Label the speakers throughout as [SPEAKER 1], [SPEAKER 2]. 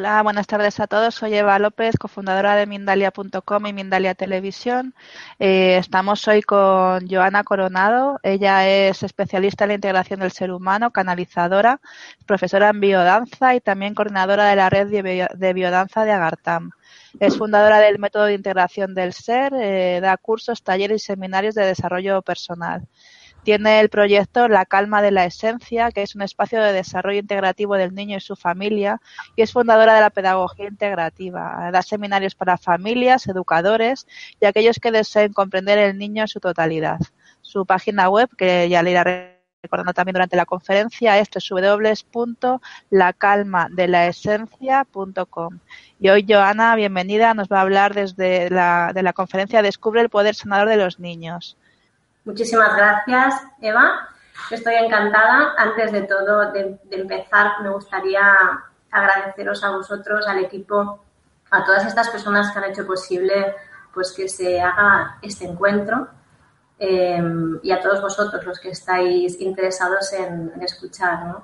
[SPEAKER 1] Hola, buenas tardes a todos. Soy Eva López, cofundadora de Mindalia.com y Mindalia Televisión. Eh, estamos hoy con Joana Coronado. Ella es especialista en la integración del ser humano, canalizadora, profesora en biodanza y también coordinadora de la red de, biodanza de Agartam. Es fundadora del método de integración del ser, eh, da cursos, talleres y seminarios de desarrollo personal. Tiene el proyecto La Calma de la Esencia, que es un espacio de desarrollo integrativo del niño y su familia, y es fundadora de la pedagogía integrativa. Da seminarios para familias, educadores y aquellos que deseen comprender el niño en su totalidad. Su página web, que ya le irá recordando también durante la conferencia, es www.lacalmadelaesencia.com. Y hoy Joana, bienvenida, nos va a hablar desde la, de la conferencia Descubre el poder sanador de los niños.
[SPEAKER 2] Muchísimas gracias, Eva. Estoy encantada. Antes de todo, de, empezar, me gustaría agradeceros a vosotros, al equipo, a todas estas personas que han hecho posible pues que se haga este encuentro eh, y a todos vosotros los que estáis interesados en, escuchar.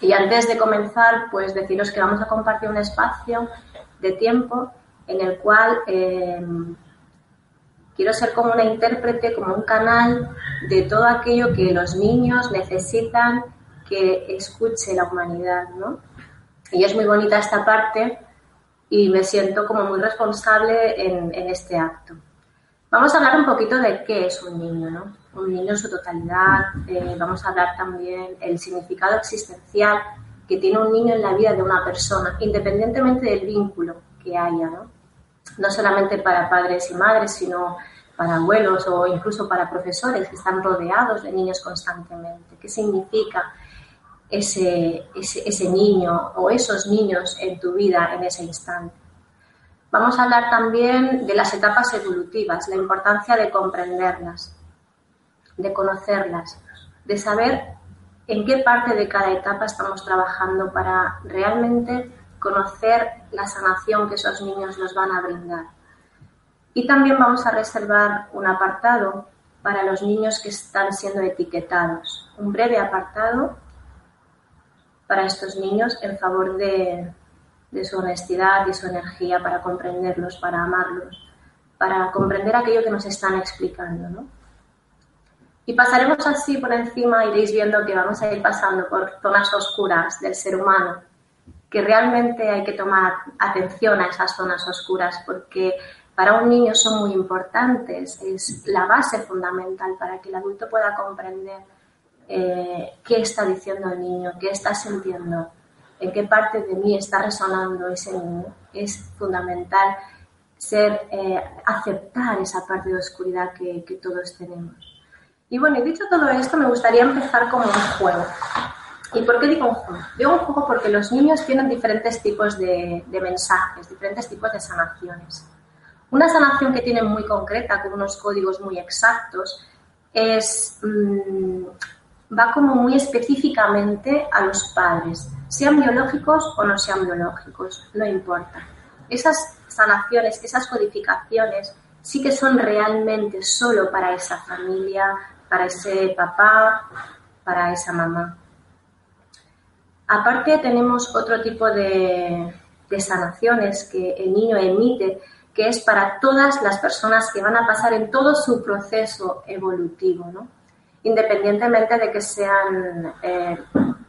[SPEAKER 2] Y antes de comenzar, pues deciros que vamos a compartir un espacio de tiempo en el cual eh, Quiero ser como una intérprete, como un canal de todo aquello que los niños necesitan que escuche la humanidad, ¿no? Y es muy bonita esta parte y me siento como muy responsable en, este acto. Vamos a hablar un poquito de qué es un niño, ¿no? Un niño en su totalidad. Eh, vamos a hablar también el significado existencial que tiene un niño en la vida de una persona, independientemente del vínculo que haya, ¿no? No solamente para padres y madres, sino para abuelos o incluso para profesores que están rodeados de niños constantemente. ¿Qué significa ese, ese, niño o esos niños en tu vida en ese instante? Vamos a hablar también de las etapas evolutivas, la importancia de comprenderlas, de conocerlas, de saber en qué parte de cada etapa estamos trabajando para realmente conocer la sanación que esos niños nos van a brindar. Y también vamos a reservar un apartado para los niños que están siendo etiquetados, un breve apartado para estos niños en favor de, su honestidad y su energía para comprenderlos, para amarlos, para comprender aquello que nos están explicando. Y pasaremos así por encima, iréis viendo que vamos a ir pasando por zonas oscuras del ser humano que realmente hay que tomar atención a esas zonas oscuras porque para un niño son muy importantes, es la base fundamental para que el adulto pueda comprender eh, qué está diciendo el niño, qué está sintiendo, en qué parte de mí está resonando ese niño. Es fundamental ser, eh, aceptar esa parte de oscuridad que, todos tenemos. Y bueno, dicho todo esto, me gustaría empezar como un juego. ¿Y por qué digo un juego? Digo un juego porque los niños tienen diferentes tipos de, mensajes, diferentes tipos de sanaciones. Una sanación que tienen muy concreta, con unos códigos muy exactos, es mm, va como muy específicamente a los padres, sean biológicos o no sean biológicos, no importa. Esas sanaciones, esas codificaciones sí que son realmente solo para esa familia, para ese papá, para esa mamá. Aparte tenemos otro tipo de, sanaciones que el niño emite, que es para todas las personas que van a pasar en todo su proceso evolutivo, independientemente de que sean eh,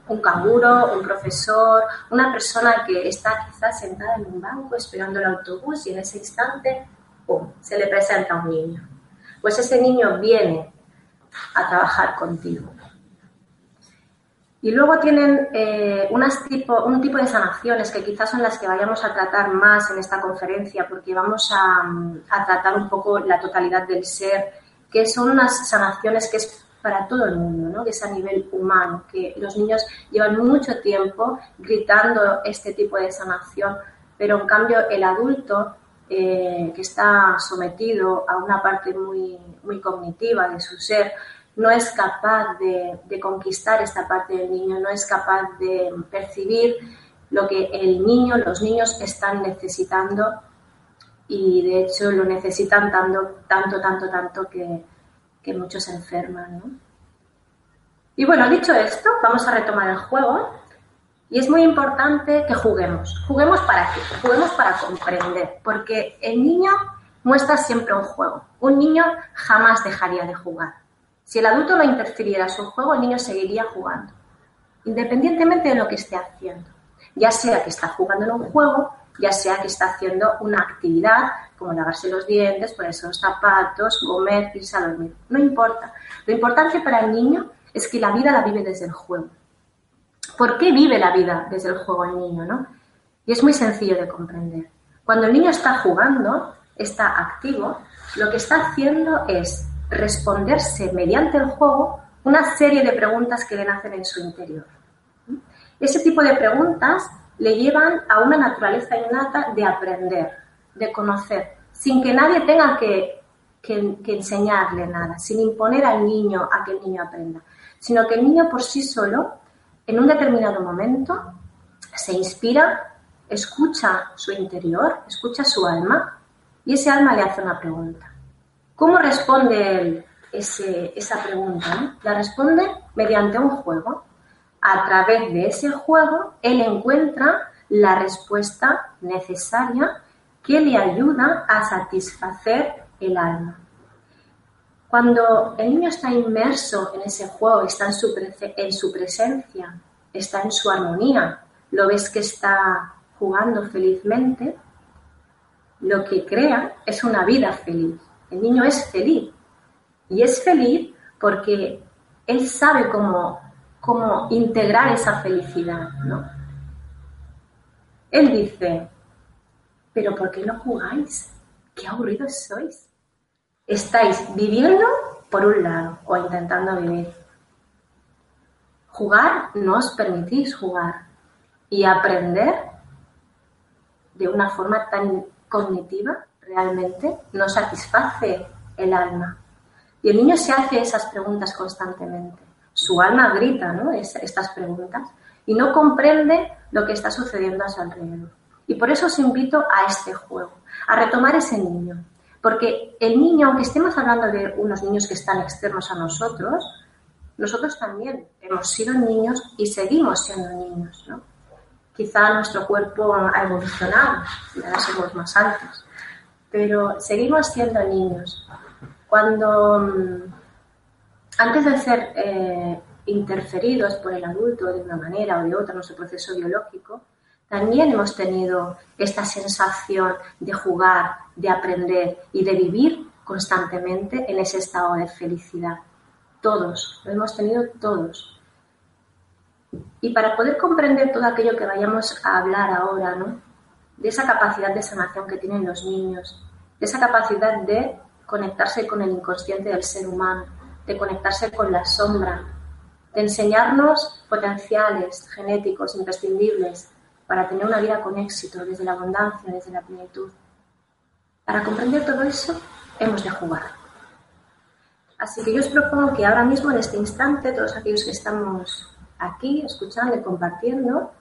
[SPEAKER 2] un canguro, un profesor, una persona que está quizás sentada en un banco esperando el autobús y en ese instante se le presenta un niño. Pues ese niño viene a trabajar contigo. Y luego tienen eh, tipo, un tipo de sanaciones que quizás son las que vayamos a tratar más en esta conferencia, porque vamos a, tratar un poco la totalidad del ser, que son unas sanaciones que es para todo el mundo, ¿no? que es a nivel humano, que los niños llevan mucho tiempo gritando este tipo de sanación, pero en cambio el adulto eh, que está sometido a una parte muy, muy cognitiva de su ser, no es capaz de, conquistar esta parte del niño, no es capaz de percibir lo que el niño, los niños están necesitando y de hecho lo necesitan tanto, tanto, tanto, tanto que, muchos se enferman. Y bueno, dicho esto, vamos a retomar el juego y es muy importante que juguemos. ¿Juguemos para qué? Juguemos para comprender, porque el niño muestra siempre un juego. Un niño jamás dejaría de jugar. Si el adulto no interfiriera en su juego, el niño seguiría jugando, independientemente de lo que esté haciendo. Ya sea que está jugando en un juego, ya sea que está haciendo una actividad como lavarse los dientes, ponerse los zapatos, comer, irse a dormir. No importa. Lo importante para el niño es que la vida la vive desde el juego. ¿Por qué vive la vida desde el juego el niño? ¿no? Y es muy sencillo de comprender. Cuando el niño está jugando, está activo, lo que está haciendo es responderse mediante el juego una serie de preguntas que le nacen en su interior. Ese tipo de preguntas le llevan a una naturaleza innata de aprender, de conocer, sin que nadie tenga que, enseñarle nada, sin imponer al niño a que el niño aprenda, sino que el niño por sí solo, en un determinado momento, se inspira, escucha su interior, escucha su alma y ese alma le hace una pregunta. ¿Cómo responde él esa pregunta? La responde mediante un juego. A través de ese juego, él encuentra la respuesta necesaria que le ayuda a satisfacer el alma. Cuando el niño está inmerso en ese juego, está en su, en su presencia, está en su armonía, lo ves que está jugando felizmente, lo que crea es una vida feliz. El niño es feliz. Y es feliz porque él sabe cómo, cómo integrar esa felicidad, ¿no? Él dice, pero ¿por qué no jugáis? Qué aburridos sois. Estáis viviendo por un lado o intentando vivir. Jugar no os permitís jugar y aprender de una forma tan cognitiva realmente no satisface el alma. Y el niño se hace esas preguntas constantemente. Su alma grita ¿no? estas preguntas y no comprende lo que está sucediendo a su alrededor. Y por eso os invito a este juego, a retomar ese niño. Porque el niño, aunque estemos hablando de unos niños que están externos a nosotros, nosotros también hemos sido niños y seguimos siendo niños. ¿no? Quizá nuestro cuerpo ha evolucionado y ahora somos más altos pero seguimos siendo niños. Cuando mm, antes de ser eh, interferidos por el adulto de una manera o de otra en nuestro proceso biológico, también hemos tenido esta sensación de jugar, de aprender y de vivir constantemente en ese estado de felicidad. Todos, lo hemos tenido todos. Y para poder comprender todo aquello que vayamos a hablar ahora, ¿no? de esa capacidad de sanación que tienen los niños, esa capacidad de conectarse con el inconsciente del ser humano, de conectarse con la sombra, de enseñarnos potenciales genéticos imprescindibles para tener una vida con éxito, desde la abundancia, desde la plenitud. Para comprender todo eso, hemos de jugar. Así que yo os propongo que ahora mismo, en este instante, todos aquellos que estamos aquí escuchando y compartiendo,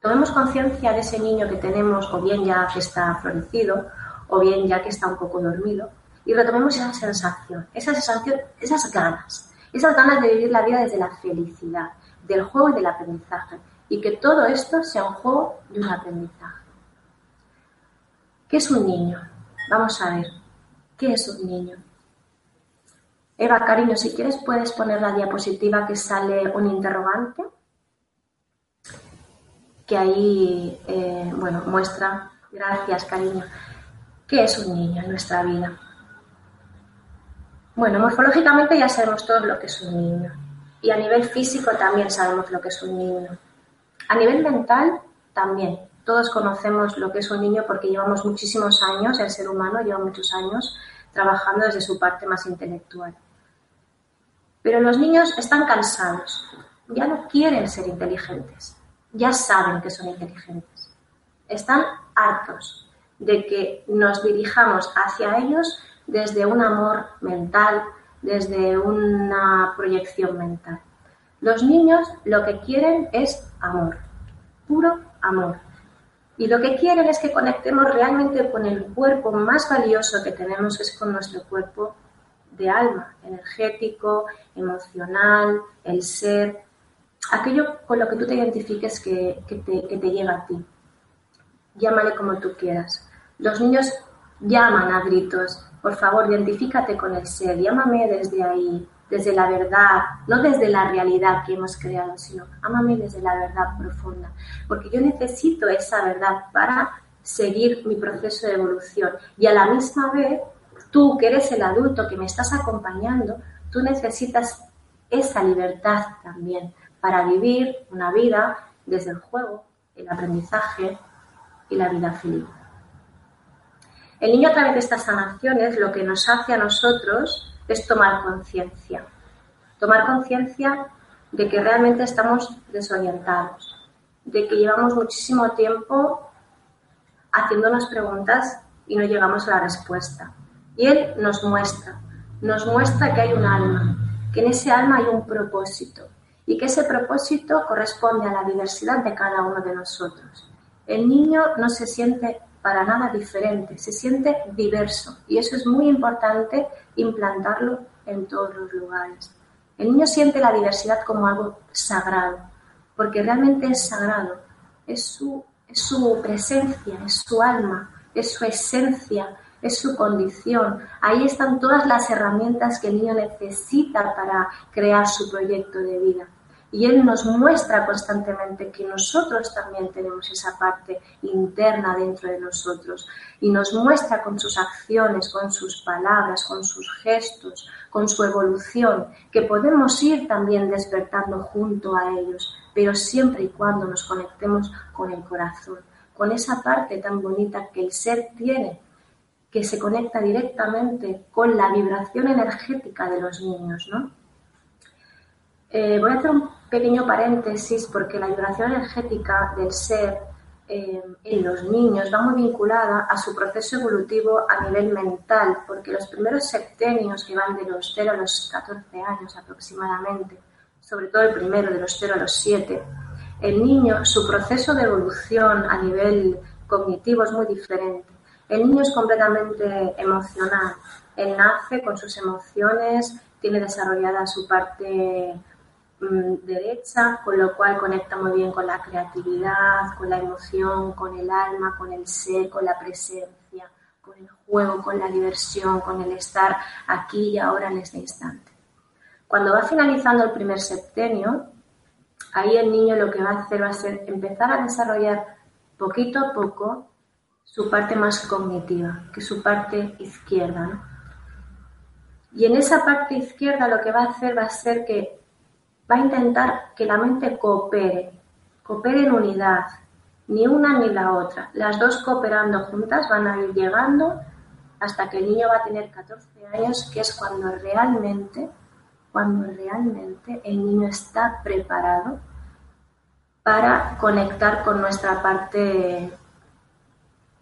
[SPEAKER 2] Tomemos conciencia de ese niño que tenemos, o bien ya que está florecido, o bien ya que está un poco dormido, y retomemos esa sensación, esa sensación, esas ganas, esas ganas de vivir la vida desde la felicidad, del juego y del aprendizaje, y que todo esto sea un juego y un aprendizaje. ¿Qué es un niño? Vamos a ver, ¿qué es un niño? Eva, cariño, si quieres puedes poner la diapositiva que sale un interrogante que ahí, eh, bueno, muestra, gracias cariño, ¿Qué es un niño en nuestra vida? Bueno, morfológicamente ya sabemos todos lo que es un niño. Y a nivel físico también sabemos lo que es un niño. A nivel mental también. Todos conocemos lo que es un niño porque llevamos muchísimos años, el ser humano lleva muchos años trabajando desde su parte más intelectual. Pero los niños están cansados, ya no quieren ser inteligentes, ya saben que son inteligentes. Están hartos de que nos dirijamos hacia ellos desde un amor mental, desde una proyección mental. Los niños lo que quieren es amor, puro amor. Y lo que quieren es que conectemos realmente con el cuerpo más valioso que tenemos, es con nuestro cuerpo de alma, energético, emocional, el ser, aquello con lo que tú te identifiques que, te, que te llega a ti. Llámale como tú quieras. Los niños llaman a gritos, por favor, identifícate con el ser, llámame desde ahí, desde la verdad, no desde la realidad que hemos creado, sino ámame desde la verdad profunda, porque yo necesito esa verdad para seguir mi proceso de evolución y a la misma vez tú que eres el adulto que me estás acompañando, tú necesitas esa libertad también para vivir una vida desde el juego, el aprendizaje y la vida feliz. El niño a través de estas sanaciones lo que nos hace a nosotros es tomar conciencia. Tomar conciencia de que realmente estamos desorientados, de que llevamos muchísimo tiempo haciéndonos preguntas y no llegamos a la respuesta. Y Él nos muestra, nos muestra que hay un alma, que en ese alma hay un propósito y que ese propósito corresponde a la diversidad de cada uno de nosotros. El niño no se siente para nada diferente, se siente diverso y eso es muy importante implantarlo en todos los lugares. El niño siente la diversidad como algo sagrado, porque realmente es sagrado, es su, es su presencia, es su alma, es su esencia, es su condición. Ahí están todas las herramientas que el niño necesita para crear su proyecto de vida. Y Él nos muestra constantemente que nosotros también tenemos esa parte interna dentro de nosotros. Y nos muestra con sus acciones, con sus palabras, con sus gestos, con su evolución, que podemos ir también despertando junto a ellos, pero siempre y cuando nos conectemos con el corazón, con esa parte tan bonita que el ser tiene, que se conecta directamente con la vibración energética de los niños, ¿no? Eh, voy a hacer un pequeño paréntesis porque la vibración energética del ser eh, en los niños va muy vinculada a su proceso evolutivo a nivel mental, porque los primeros septenios que van de los 0 a los 14 años aproximadamente, sobre todo el primero de los 0 a los 7, el niño, su proceso de evolución a nivel cognitivo es muy diferente. El niño es completamente emocional. Él nace con sus emociones, tiene desarrollada su parte derecha, con lo cual conecta muy bien con la creatividad, con la emoción, con el alma, con el ser, con la presencia, con el juego, con la diversión, con el estar aquí y ahora en este instante. Cuando va finalizando el primer septenio, ahí el niño lo que va a hacer va a ser empezar a desarrollar poquito a poco su parte más cognitiva, que es su parte izquierda. Y en esa parte izquierda lo que va a hacer va a ser que va a intentar que la mente coopere, coopere en unidad, ni una ni la otra. Las dos cooperando juntas van a ir llegando hasta que el niño va a tener 14 años, que es cuando realmente, cuando realmente el niño está preparado para conectar con nuestra parte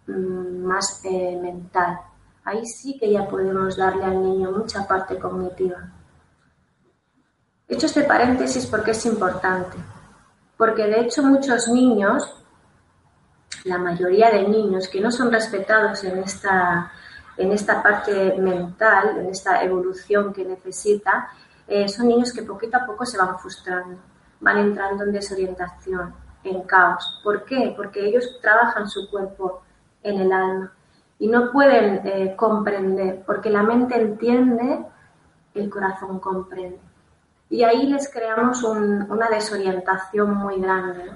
[SPEAKER 2] mm, más eh, mental. Ahí sí que ya podemos darle al niño mucha parte cognitiva. He hecho este paréntesis porque es importante, porque de hecho muchos niños, la mayoría de niños que no son respetados en esta, en esta parte mental, en esta evolución que necesita, eh, son niños que poquito a poco se van frustrando, van entrando en desorientación, en caos. ¿Por qué? Porque ellos trabajan su cuerpo en el alma y no pueden eh, comprender, porque la mente entiende, el corazón comprende. Y ahí les creamos una desorientación muy grande,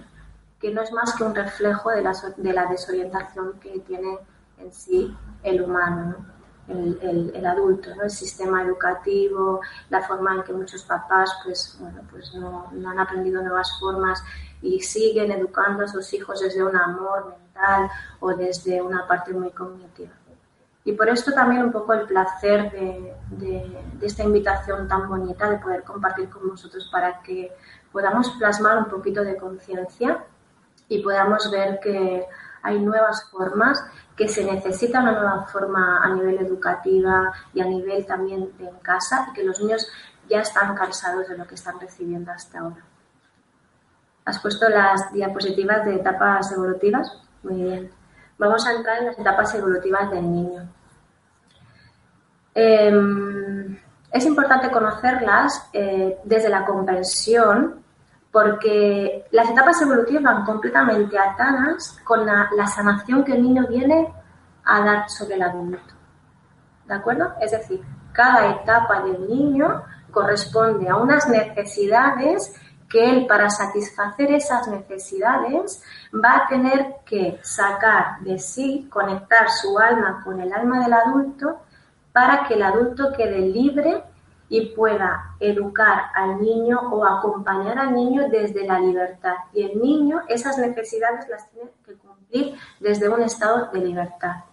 [SPEAKER 2] que no es más que un reflejo de la, de la desorientación que tiene en sí el humano, el, adulto, el sistema educativo, la forma en que muchos papás pues, bueno, pues no, no han aprendido nuevas formas y siguen educando a sus hijos desde un amor mental o desde una parte muy cognitiva. Y por esto también un poco el placer de, de, esta invitación tan bonita de poder compartir con vosotros para que podamos plasmar un poquito de conciencia y podamos ver que hay nuevas formas, que se necesita una nueva forma a nivel educativa y a nivel también de en casa y que los niños ya están cansados de lo que están recibiendo hasta ahora. Has puesto las diapositivas de etapas evolutivas. Muy bien. Vamos a entrar en las etapas evolutivas del niño. Em, es importante conocerlas eh, desde la comprensión porque las etapas evolutivas van completamente atadas con la, sanación que el niño viene a dar sobre el adulto. ¿De acuerdo? Es decir, cada etapa del niño corresponde a unas necesidades que él para satisfacer esas necesidades va a tener que sacar de sí, conectar su alma con el alma del adulto para que el adulto quede libre y pueda educar al niño o acompañar al niño desde la libertad. Y el niño esas necesidades las tiene que cumplir desde un estado de libertad.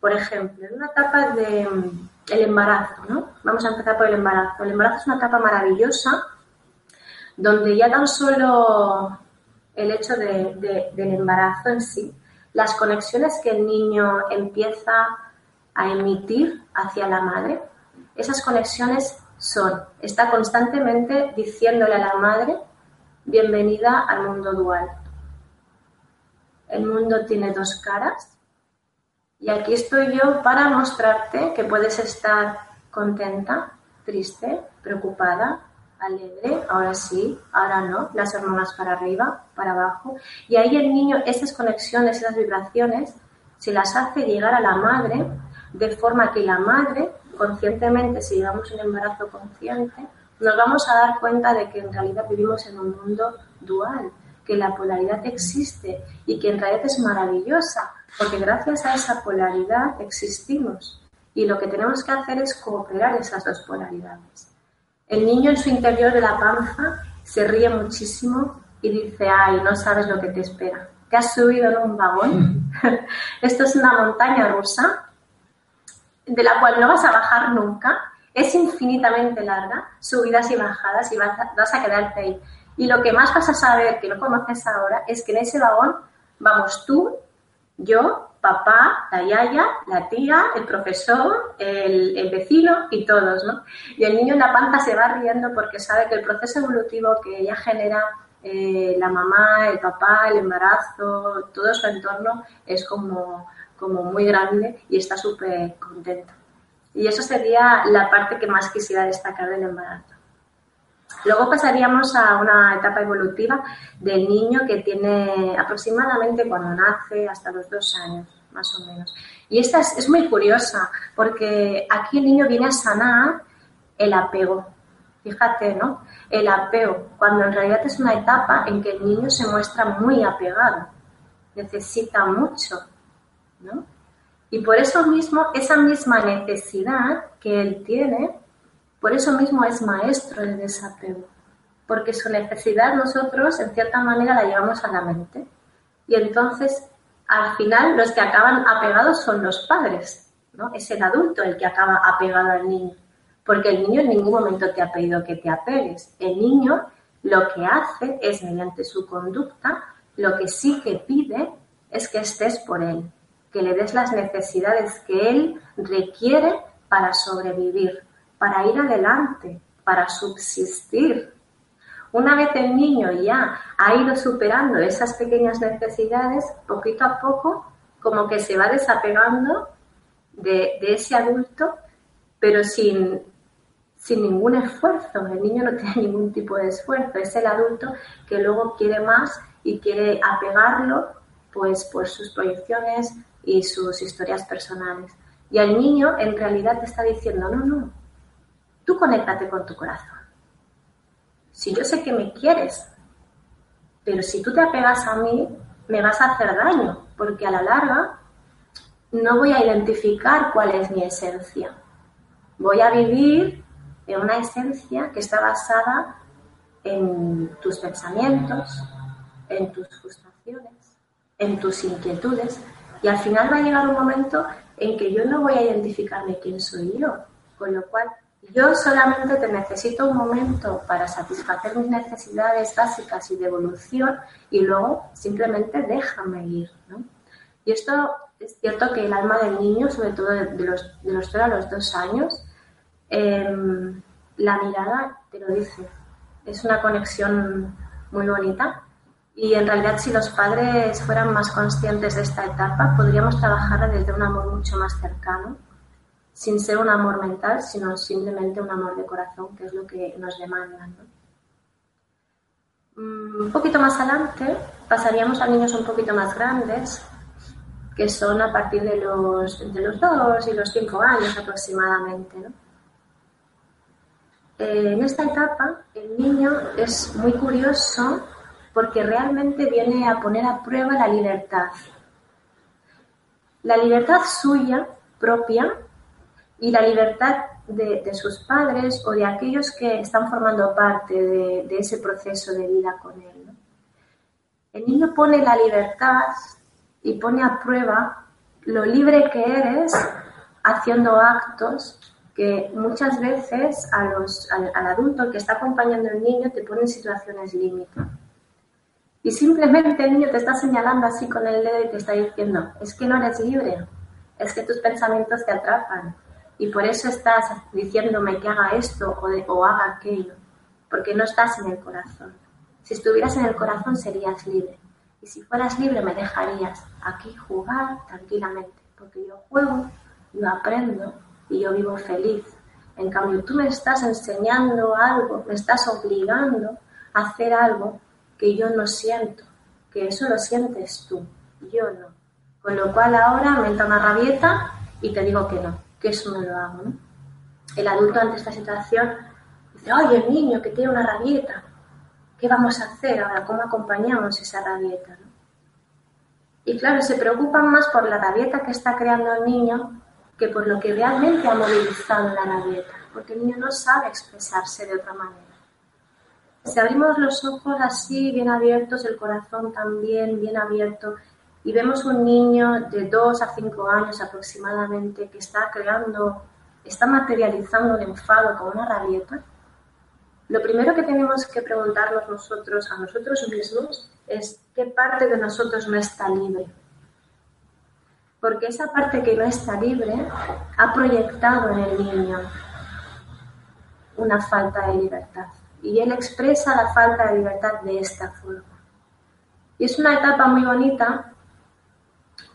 [SPEAKER 2] Por ejemplo, en una etapa de mm, embarazo, ¿no? Vamos a empezar por el embarazo. El embarazo es una etapa maravillosa donde ya tan solo el hecho del embarazo en sí, las conexiones que el niño empieza a emitir hacia la madre, esas conexiones son, está constantemente diciéndole a la madre, bienvenida al mundo dual. El mundo tiene dos caras y aquí estoy yo para mostrarte que puedes estar contenta, triste, preocupada, alegre, ahora sí, ahora no, las hormonas para arriba, para abajo. Y ahí el niño, esas conexiones, esas vibraciones, se las hace llegar a la madre de forma que la madre, conscientemente, si llevamos un embarazo consciente, nos vamos a dar cuenta de que en realidad vivimos en un mundo dual, que la polaridad existe y que en realidad es maravillosa, porque gracias a esa polaridad existimos. Y lo que tenemos que hacer es cooperar esas dos polaridades. El niño en su interior de la panza se ríe muchísimo y dice, ay, no sabes lo que te espera. Te has subido en un vagón. Esto es una montaña rusa de la cual no vas a bajar nunca. Es infinitamente larga, subidas y bajadas y vas a, vas a quedarte ahí. Y lo que más vas a saber que no conoces ahora es que en ese vagón vamos tú, yo, papá, la yaya, la tía, el profesor, el, vecino y todos, ¿no? Y el niño en la panza se va riendo porque sabe que el proceso evolutivo que ella genera eh, la mamá, el papá, el embarazo, todo su entorno es como, como muy grande y está súper contento. Y eso sería la parte que más quisiera destacar del embarazo. Luego pasaríamos a una etapa evolutiva del niño que tiene aproximadamente cuando nace hasta los dos años más o menos. Y esta es, muy curiosa, porque aquí el niño viene a sanar el apego. Fíjate, ¿no? El apego, cuando en realidad es una etapa en que el niño se muestra muy apegado, necesita mucho, ¿no? Y por eso mismo, esa misma necesidad que él tiene, por eso mismo es maestro del desapego, porque su necesidad nosotros, en cierta manera, la llevamos a la mente. Y entonces al final los que acaban apegados son los padres, ¿no? Es el adulto el que acaba apegado al niño, porque el niño en ningún momento te ha pedido que te apegues. El niño lo que hace es, mediante su conducta, lo que sí que pide es que estés por él, que le des las necesidades que él requiere para sobrevivir, para ir adelante, para subsistir, una vez el niño ya ha ido superando esas pequeñas necesidades, poquito a poco, como que se va desapegando de, ese adulto, pero sin, sin ningún esfuerzo. El niño no tiene ningún tipo de esfuerzo. Es el adulto que luego quiere más y quiere apegarlo pues por sus proyecciones y sus historias personales. Y el niño en realidad te está diciendo, no, no, tú conéctate con tu corazón. Si yo sé que me quieres, pero si tú te apegas a mí, me vas a hacer daño, porque a la larga no voy a identificar cuál es mi esencia. Voy a vivir en una esencia que está basada en tus pensamientos, en tus frustraciones, en tus inquietudes. Y al final va a llegar un momento en que yo no voy a identificarme quién soy yo. Con lo cual, yo solamente te necesito un momento para satisfacer mis necesidades básicas y de evolución y luego simplemente déjame ir. Y esto es cierto que el alma del niño, sobre todo de los, de los 0 a los dos años, em, la mirada te lo dice. Es una conexión muy bonita y en realidad si los padres fueran más conscientes de esta etapa, podríamos trabajarla desde un amor mucho más cercano, sin ser un amor mental, sino simplemente un amor de corazón, que es lo que nos demandan. Mm, un poquito más adelante pasaríamos a niños un poquito más grandes, que son a partir de los, entre los 2 y los 5 años aproximadamente. Eh, en esta etapa, el niño es muy curioso porque realmente viene a poner a prueba la libertad. La libertad suya, propia, y la libertad de, sus padres o de aquellos que están formando parte de, ese proceso de vida con él. El niño pone la libertad y pone a prueba lo libre que eres haciendo actos que muchas veces a los, al, adulto que está acompañando al niño te pone en situaciones límite. Y simplemente el niño te está señalando así con el dedo y te está diciendo, es que no eres libre, es que tus pensamientos te atrapan. Y por eso estás diciéndome que haga esto o, haga aquello, porque no estás en el corazón. Si estuvieras en el corazón serías libre. Y si fueras libre me dejarías aquí jugar tranquilamente, porque yo juego, yo aprendo y yo vivo feliz. En cambio, tú me estás enseñando algo, me estás obligando a hacer algo que yo no siento, que eso lo sientes tú, yo no. Con lo cual ahora me entra una rabieta y te digo que no, que eso no lo hago. El adulto ante esta situación dice, oye, el niño que tiene una rabieta, ¿Qué vamos a hacer ahora? ¿Cómo acompañamos esa rabieta? Y claro, se preocupan más por la rabieta que está creando el niño que por lo que realmente ha movilizado la rabieta, porque el niño no sabe expresarse de otra manera. Si abrimos los ojos así, bien abiertos, el corazón también bien abierto, y vemos un niño de 2 a 5 años aproximadamente que está creando, está materializando un enfado con una rabieta, lo primero que tenemos que preguntarnos nosotros a nosotros mismos es qué parte de nosotros no está libre. Porque esa parte que no está libre ha proyectado en el niño una falta de libertad. Y él expresa la falta de libertad de esta forma. Y es una etapa muy bonita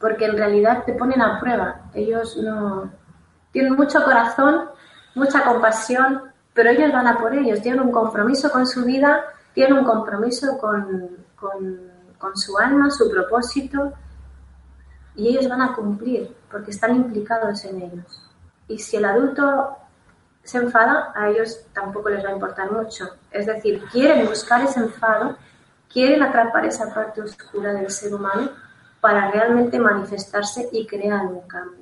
[SPEAKER 2] porque en realidad te ponen a prueba. Ellos no tienen mucho corazón, mucha compasión, pero ellos van a por ellos, tienen un compromiso con su vida, tienen un compromiso con, con, su alma, su propósito, y ellos van a cumplir porque están implicados en ellos. Y si el adulto se enfada, a ellos tampoco les va a importar mucho. Es decir, quieren buscar ese enfado, quieren atrapar esa parte oscura del ser humano para realmente manifestarse y crear un cambio.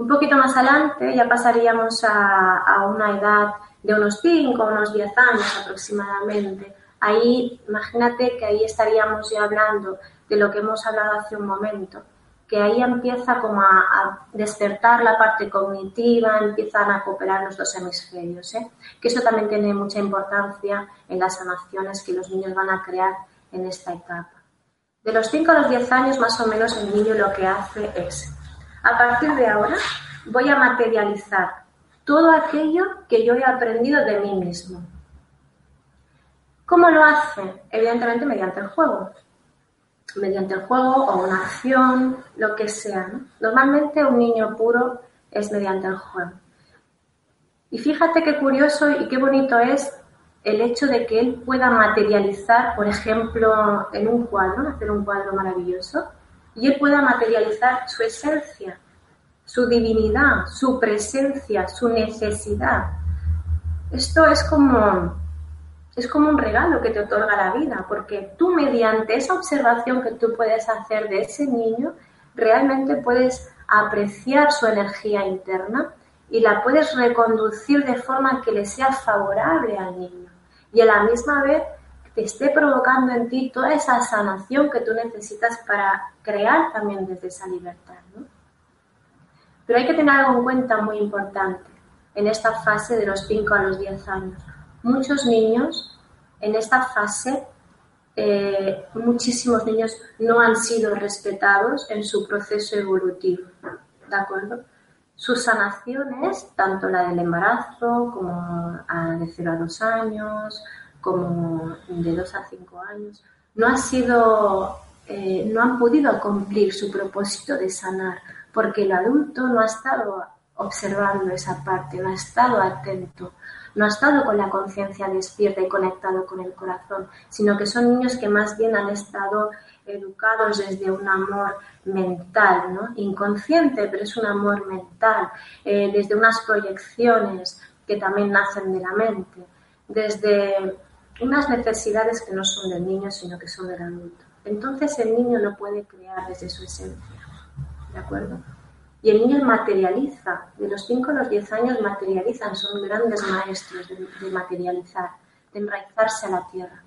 [SPEAKER 2] Un poquito más adelante ya pasaríamos a, una edad de unos 5 o unos 10 años aproximadamente. Ahí, imagínate que ahí estaríamos ya hablando de lo que hemos hablado hace un momento, que ahí empieza como a, despertar la parte cognitiva, empiezan a cooperar los dos hemisferios, ¿eh? que eso también tiene mucha importancia en las sanaciones que los niños van a crear en esta etapa. De los 5 a los 10 años más o menos el niño lo que hace es a partir de ahora voy a materializar todo aquello que yo he aprendido de mí mismo. ¿Cómo lo hace? Evidentemente mediante el juego. Mediante el juego o una acción, lo que sea. Normalmente un niño puro es mediante el juego. Y fíjate qué curioso y qué bonito es el hecho de que él pueda materializar, por ejemplo, en un cuadro, hacer un cuadro maravilloso, y él pueda materializar su esencia, su divinidad, su presencia, su necesidad. Esto es como, es como un regalo que te otorga la vida, porque tú mediante esa observación que tú puedes hacer de ese niño, realmente puedes apreciar su energía interna y la puedes reconducir de forma que le sea favorable al niño y a la misma vez te esté provocando en ti toda esa sanación que tú necesitas para crear también desde esa libertad. Pero hay que tener algo en cuenta muy importante en esta fase de los 5 a los 10 años. Muchos niños en esta fase, eh, muchísimos niños no han sido respetados en su proceso evolutivo. ¿De acuerdo? Sus sanaciones, tanto la del embarazo como de 0 a 2 años, como de 2 a 5 años, no, ha sido, eh, no han podido cumplir su propósito de sanar, porque el adulto no ha estado observando esa parte, no ha estado atento, no ha estado con la conciencia despierta y conectado con el corazón, sino que son niños que más bien han estado educados desde un amor mental, ¿no? inconsciente, pero es un amor mental, eh, desde unas proyecciones que también nacen de la mente, desde unas necesidades que no son del niño, sino que son del adulto. Entonces el niño no puede crear desde su esencia, ¿de acuerdo? Y el niño materializa, de los 5 a los 10 años materializan, son grandes maestros de, materializar, de enraizarse a la tierra.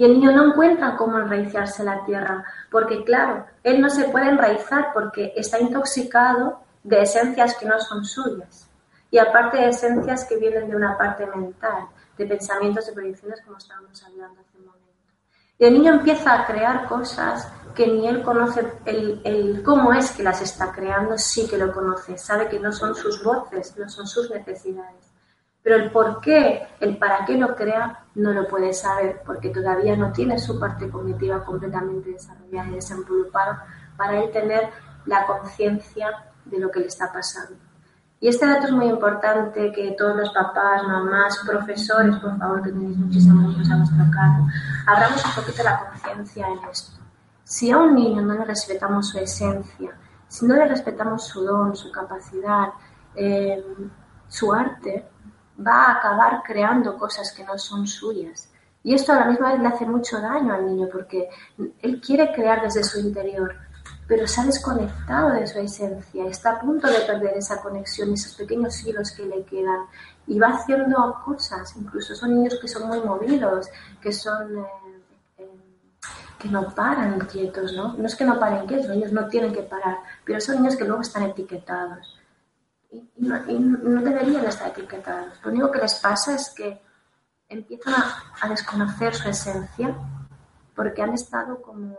[SPEAKER 2] Y el niño no encuentra cómo enraizarse a la tierra, porque claro, él no se puede enraizar porque está intoxicado de esencias que no son suyas. Y aparte de esencias que vienen de una parte mental de pensamientos, de proyecciones, como estábamos hablando hace un momento. Y el niño empieza a crear cosas que ni él conoce el, cómo es que las está creando, sí que lo conoce, sabe que no son sus voces, no son sus necesidades. Pero el por qué, el para qué lo crea, no lo puede saber, porque todavía no tiene su parte cognitiva completamente desarrollada y desenvolupada para él tener la conciencia de lo que le está pasando. Y este dato es muy importante que todos los papás, mamás, profesores, por favor, que tenéis muchísimos niños a vuestro cargo, abramos un poquito la conciencia en esto. Si a un niño no le respetamos su esencia, si no le respetamos su don, su capacidad, eh, su arte, va a acabar creando cosas que no son suyas. Y esto a la misma vez le hace mucho daño al niño porque él quiere crear desde su interior, pero se ha desconectado de su esencia, está a punto de perder esa conexión, esos pequeños hilos que le quedan y va haciendo cosas, incluso son niños que son muy movidos, que son... Eh, eh, que no paran quietos, ¿no? No es que no paren quietos, ellos no tienen que parar, pero son niños que luego están etiquetados. Y, no, deberían estar etiquetados. Lo único que les pasa es que empiezan a desconocer su esencia porque han estado como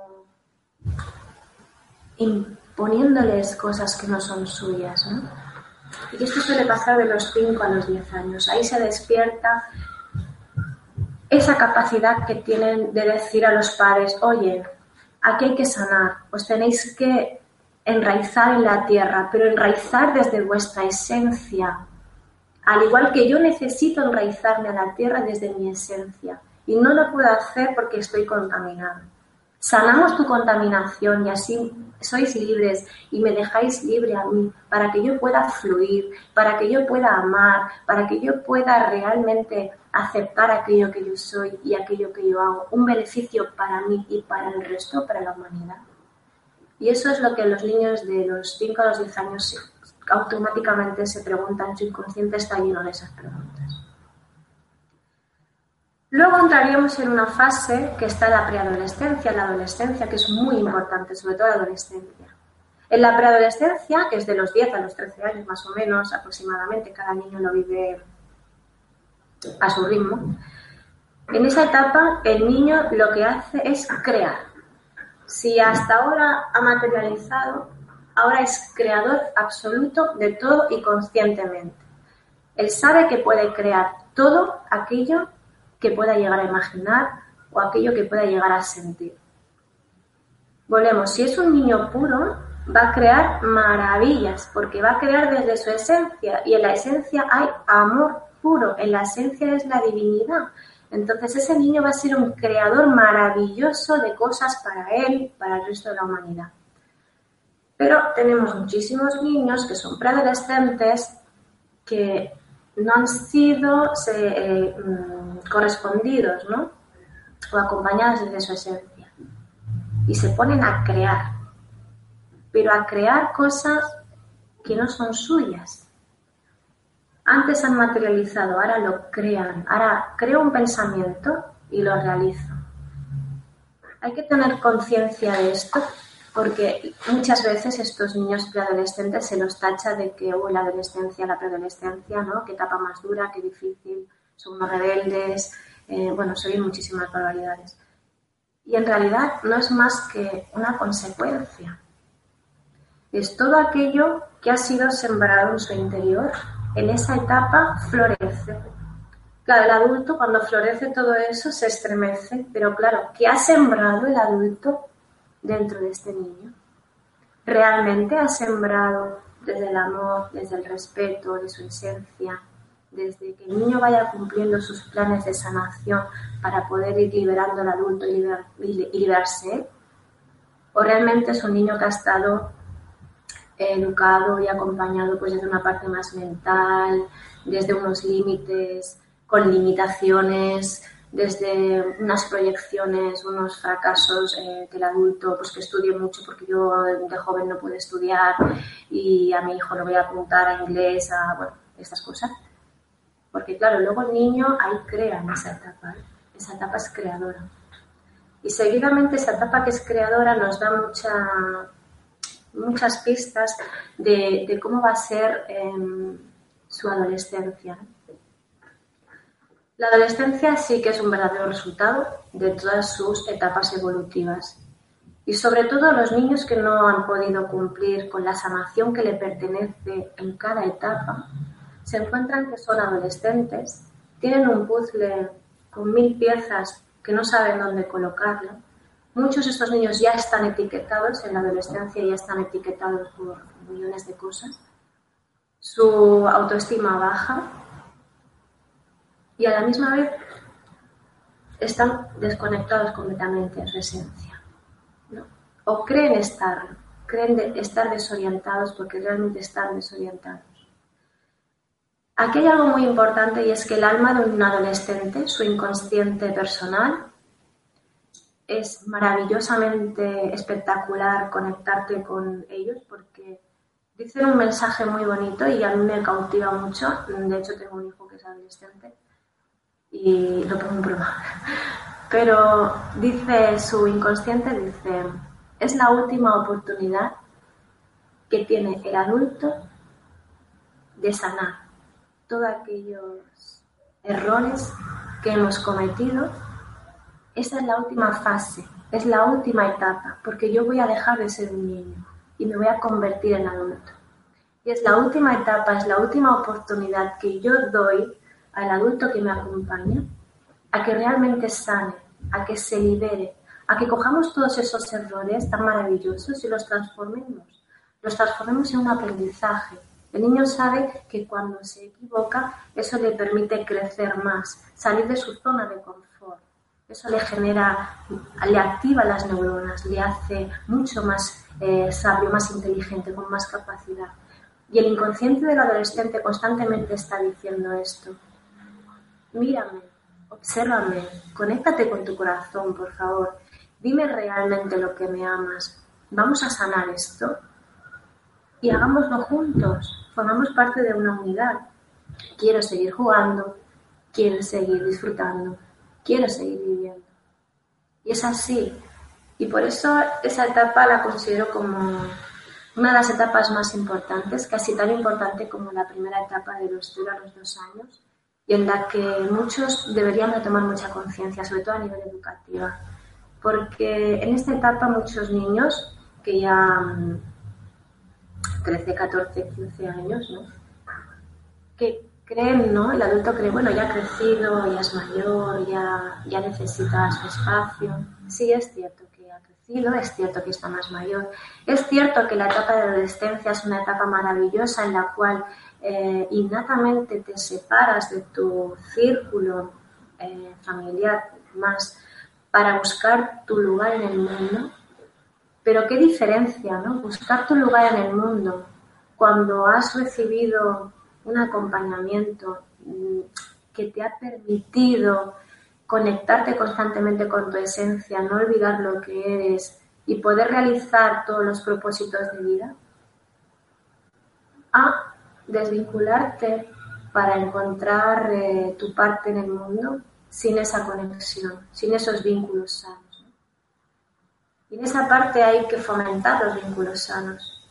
[SPEAKER 2] imponiéndoles cosas que no son suyas. ¿no? Y esto suele pasar de los 5 a los 10 años. Ahí se despierta esa capacidad que tienen de decir a los padres, oye, aquí hay que sanar, os tenéis que enraizar en la tierra, pero enraizar desde vuestra esencia. Al igual que yo necesito enraizarme a la tierra desde mi esencia. Y no lo puedo hacer porque estoy contaminado. Sanamos tu contaminación y así sois libres y me dejáis libre a mí para que yo pueda fluir, para que yo pueda amar, para que yo pueda realmente aceptar aquello que yo soy y aquello que yo hago, un beneficio para mí y para el resto, para la humanidad. Y eso es lo que los niños de los 5 a los 10 años automáticamente se preguntan, su inconsciente está lleno de esas preguntas. Luego entraríamos en una fase que está la preadolescencia, la adolescencia, que es muy importante, sobre todo la adolescencia. En la preadolescencia, que es de los 10 a los 13 años más o menos aproximadamente, cada niño lo vive a su ritmo, en esa etapa el niño lo que hace es crear. Si hasta ahora ha materializado, ahora es creador absoluto de todo y conscientemente. Él sabe que puede crear todo aquello que pueda llegar a imaginar o aquello que pueda llegar a sentir. Volvemos, si es un niño puro, va a crear maravillas, porque va a crear desde su esencia, y en la esencia hay amor puro, en la esencia es la divinidad. Entonces ese niño va a ser un creador maravilloso de cosas para él, para el resto de la humanidad. Pero tenemos muchísimos niños que son preadolescentes que no han sido eh, mm, correspondidos, ¿no? O acompañados desde su esencia. Y se ponen a crear. pero a crear cosas que no son suyas. Antes han materializado, ahora lo crean, ahora creo un pensamiento y lo realizo. Hay que tener conciencia de esto porque muchas veces estos niños preadolescentes se los tacha de que oh, la adolescencia, la preadolescencia, ¿no? Qué etapa más dura, qué difícil, son unos rebeldes, eh, bueno, se muchísimas barbaridades. Y en realidad no es más que una consecuencia. Es todo aquello que ha sido sembrado en su interior. En esa etapa florece. Claro, el adulto cuando florece todo eso se estremece, pero claro, ¿qué ha sembrado el adulto dentro de este niño? ¿Realmente ha sembrado desde el amor, desde el respeto, de su esencia, desde que el niño vaya cumpliendo sus planes de sanación para poder ir liberando al adulto y, liberarse? ¿O realmente es un niño que ha estado educado y acompañado pues desde una parte más mental, desde unos límites, con limitaciones, desde unas proyecciones, unos fracasos eh, del adulto, pues que estudie mucho porque yo de joven no pude estudiar y a mi hijo lo voy a apuntar a inglés, a bueno, estas cosas. Porque claro, luego el niño ahí crea en esa etapa, esa etapa es creadora. Y seguidamente esa etapa que es creadora nos da mucha, muchas pistas de, cómo va a ser em, su adolescencia. La adolescencia sí que es un verdadero resultado de todas sus etapas evolutivas. Y sobre todo los niños que no han podido cumplir con la sanación que le pertenece en cada etapa, se encuentran que son adolescentes, tienen un puzzle con mil piezas que no saben dónde colocarlo. Muchos de estos niños ya están etiquetados en la adolescencia, ya están etiquetados por millones de cosas. Su autoestima baja y a la misma vez están desconectados completamente de su esencia. O creen estar, creen estar desorientados porque realmente están desorientados. Aquí hay algo muy importante y es que el alma de un adolescente, su inconsciente personal, es maravillosamente espectacular conectarte con ellos porque dicen un mensaje muy bonito y a mí me cautiva mucho. De hecho, tengo un hijo que es adolescente y lo pongo en prueba. Pero dice su inconsciente, dice, es la última oportunidad que tiene el adulto de sanar todos aquellos errores que hemos cometido, esa es la última fase, es la última etapa, porque yo voy a dejar de ser un niño y me voy a convertir en adulto. Y es la última etapa, es la última oportunidad que yo doy al adulto que me acompaña a que realmente sane, a que se libere, a que cojamos todos esos errores tan maravillosos y los transformemos, los transformemos en un aprendizaje, el niño sabe que cuando se equivoca, eso le permite crecer más, salir de su zona de confort. Eso le genera, le activa las neuronas, le hace mucho más eh, sabio, más inteligente, con más capacidad. Y el inconsciente del adolescente constantemente está diciendo esto. Mírame, obsérvame, conéctate con tu corazón, por favor. Dime realmente lo que me amas. Vamos a sanar esto y hagámoslo juntos formamos parte de una unidad. Quiero seguir jugando, quiero seguir disfrutando, quiero seguir viviendo. Y es así. Y por eso esa etapa la considero como una de las etapas más importantes, casi tan importante como la primera etapa de los a los dos años, y en la que muchos deberían de tomar mucha conciencia, sobre todo a nivel educativo. Porque en esta etapa muchos niños que ya mm, 13, 14, 15 años, ¿no? Que creen, ¿no? El adulto cree, bueno, ya ha crecido, ya es mayor, ya, ya necesita su espacio. Sí, es cierto que ha crecido, es cierto que está más mayor. Es cierto que la etapa de adolescencia es una etapa maravillosa en la cual eh, innatamente te separas de tu círculo eh, familiar más para buscar tu lugar en el mundo pero qué diferencia, ¿no? Buscar tu lugar en el mundo cuando has recibido un acompañamiento mm, que te ha permitido conectarte constantemente con tu esencia, no olvidar lo que eres y poder realizar todos los propósitos de vida, a desvincularte para encontrar eh, tu parte en el mundo sin esa conexión, sin esos vínculos sanos. Y en esa parte hay que fomentar los vínculos sanos.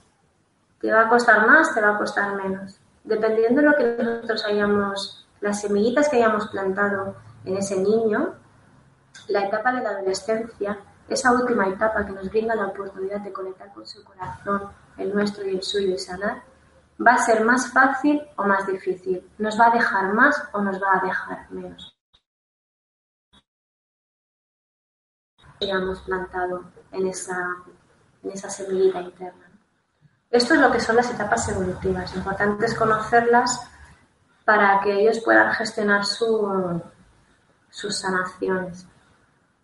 [SPEAKER 2] Te va a costar más, te va a costar menos. Dependiendo de lo que nosotros hayamos, las semillitas que hayamos plantado en ese niño, la etapa de la adolescencia, esa última etapa que nos brinda la oportunidad de conectar con su corazón, el nuestro y el suyo y sanar, va a ser más fácil o más difícil, nos va a dejar más o nos va a dejar menos. hayamos plantado en esa, en esa semillita interna. Esto es lo que son las etapas evolutivas. Importante es conocerlas para que ellos puedan gestionar su, sus sanaciones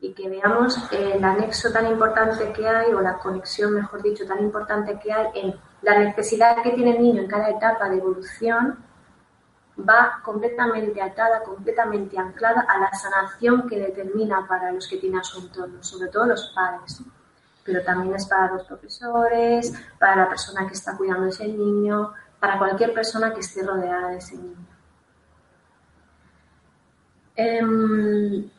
[SPEAKER 2] y que veamos el anexo tan importante que hay, o la conexión, mejor dicho, tan importante que hay en la necesidad que tiene el niño en cada etapa de evolución, va completamente atada, completamente anclada a la sanación que determina para los que tienen a su entorno, sobre todo los padres. Pero también es para los profesores, para la persona que está cuidando ese niño, para cualquier persona que esté rodeada de ese niño. Em,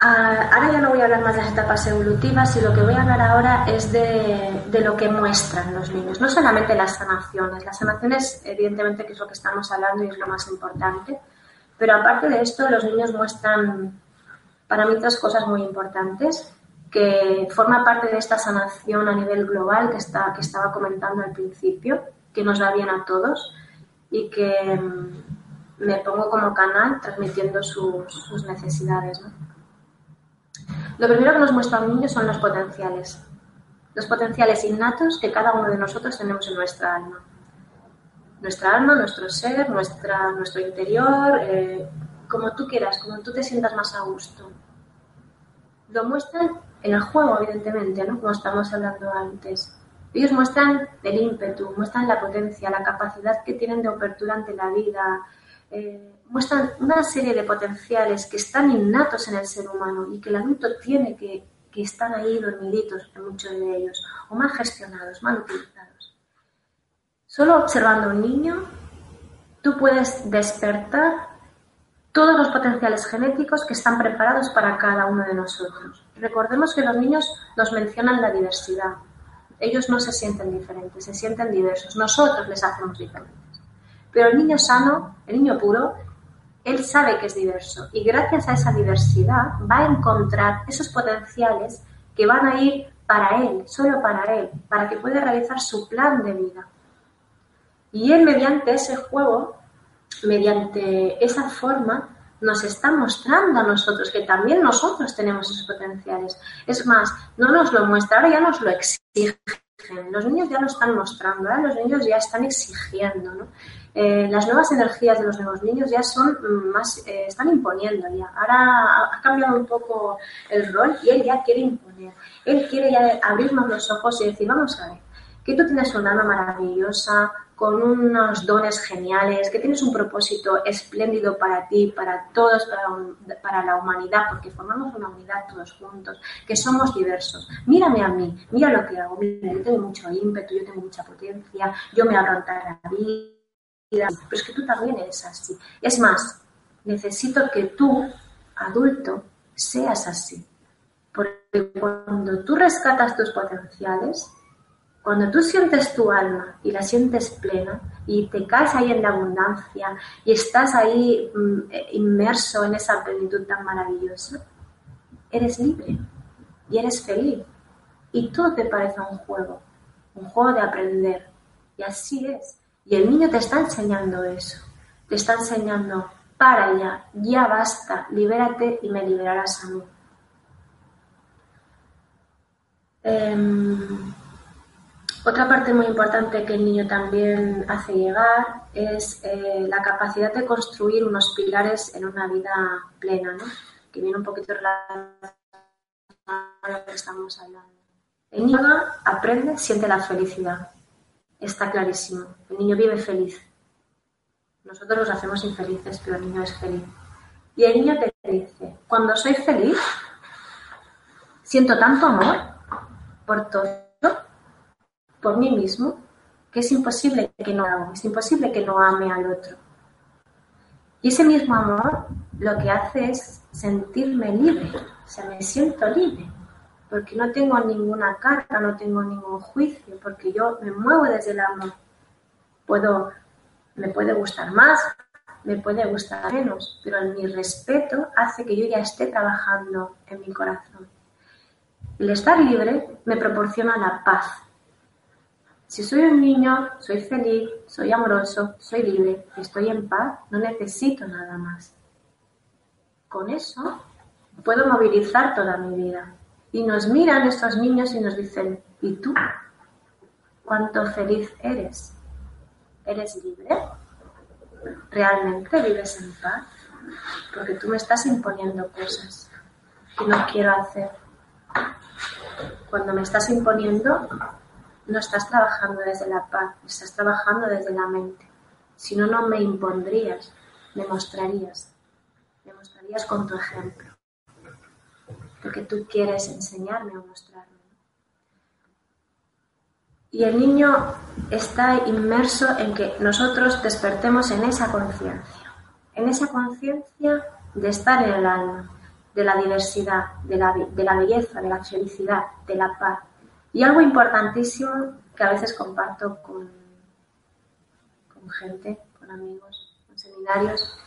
[SPEAKER 2] ahora ya no voy a hablar más de las etapas evolutivas y lo que voy a hablar ahora es de, lo que muestran los niños, no solamente las sanaciones. Las sanaciones, evidentemente, que es lo que estamos hablando y es lo más importante, pero aparte de esto, los niños muestran para mí otras cosas muy importantes que forma parte de esta sanación a nivel global que, está, que estaba comentando al principio, que nos va bien a todos y que mm, me pongo como canal transmitiendo sus, sus necesidades. ¿no? Lo primero que nos muestra un niño son los potenciales, los potenciales innatos que cada uno de nosotros tenemos en nuestra alma. Nuestra alma, nuestro ser, nuestra, nuestro interior, eh, como tú quieras, como tú te sientas más a gusto. Lo muestran en el juego, evidentemente, ¿no? como estamos hablando antes. Ellos muestran el ímpetu, muestran la potencia, la capacidad que tienen de apertura ante la vida, eh, muestran una serie de potenciales que están innatos en el ser humano y que el adulto tiene que, que están ahí dormiditos en muchos de ellos, o mal gestionados, mal utilizados. Solo observando a un niño, tú puedes despertar todos los potenciales genéticos que están preparados para cada uno de nosotros. Recordemos que los niños nos mencionan la diversidad. Ellos no se sienten diferentes, se sienten diversos. Nosotros les hacemos diferentes. Pero el niño sano, el niño puro, él sabe que es diverso y gracias a esa diversidad va a encontrar esos potenciales que van a ir para él, solo para él, para que pueda realizar su plan de vida. Y él mediante ese juego, mediante esa forma, nos está mostrando a nosotros que también nosotros tenemos esos potenciales. Es más, no nos lo muestra, ahora ya nos lo exigen. Los niños ya lo están mostrando, los niños ya están exigiendo. ¿no? Eh, las nuevas energías de los nuevos niños ya son más, eh, están imponiendo ya. Ahora ha cambiado un poco el rol y él ya quiere imponer. Él quiere ya abrirnos los ojos y decir, vamos a ver, que tú tienes un alma maravillosa, con unos dones geniales, que tienes un propósito espléndido para ti, para todos, para, para, la humanidad, porque formamos una unidad todos juntos, que somos diversos. Mírame a mí, mira lo que hago, mira, yo tengo mucho ímpetu, yo tengo mucha potencia, yo me abro a la vida pero es que tú también eres así. Es más, necesito que tú, adulto, seas así. Porque cuando tú rescatas tus potenciales, cuando tú sientes tu alma y la sientes plena y te caes ahí en la abundancia y estás ahí mm, inmerso en esa plenitud tan maravillosa, eres libre y eres feliz. Y todo te parece un juego, un juego de aprender. Y así es. Y el niño te está enseñando eso. Te está enseñando, para ya, ya basta, libérate y me liberarás a mí. Em, otra parte muy importante que el niño también hace llegar es eh, la capacidad de construir unos pilares en una vida plena, ¿no? que viene un poquito relacionado a lo que estamos hablando. El niño aprende, siente la felicidad está clarísimo. El niño vive feliz. Nosotros los hacemos infelices, pero el niño es feliz. Y el niño te dice, cuando soy feliz, siento tanto amor por todo, por mí mismo, que es imposible que no haga, es imposible que no ame al otro. Y ese mismo amor lo que hace es sentirme libre, o sea, me siento libre, porque no tengo ninguna carga, no tengo ningún juicio, porque yo me muevo desde el amor. Puedo, me puede gustar más, me puede gustar menos, pero mi respeto hace que yo ya esté trabajando en mi corazón. El estar libre me proporciona la paz, si soy un niño, soy feliz, soy amoroso, soy libre, estoy en paz, no necesito nada más. Con eso puedo movilizar toda mi vida. Y nos miran estos niños y nos dicen, ¿y tú? ¿Cuánto feliz eres? ¿Eres libre? ¿Realmente vives en paz? Porque tú me estás imponiendo cosas que no quiero hacer. Cuando me estás imponiendo, no estás trabajando desde la paz, estás trabajando desde la mente. Si no, no me impondrías, me mostrarías, me mostrarías con tu ejemplo, porque tú quieres enseñarme o mostrarme. Y el niño está inmerso en que nosotros despertemos en esa conciencia, en esa conciencia de estar en el alma, de la diversidad, de la, de la belleza, de la felicidad, de la paz, y algo importantísimo que a veces comparto con, con gente, con amigos, con seminarios,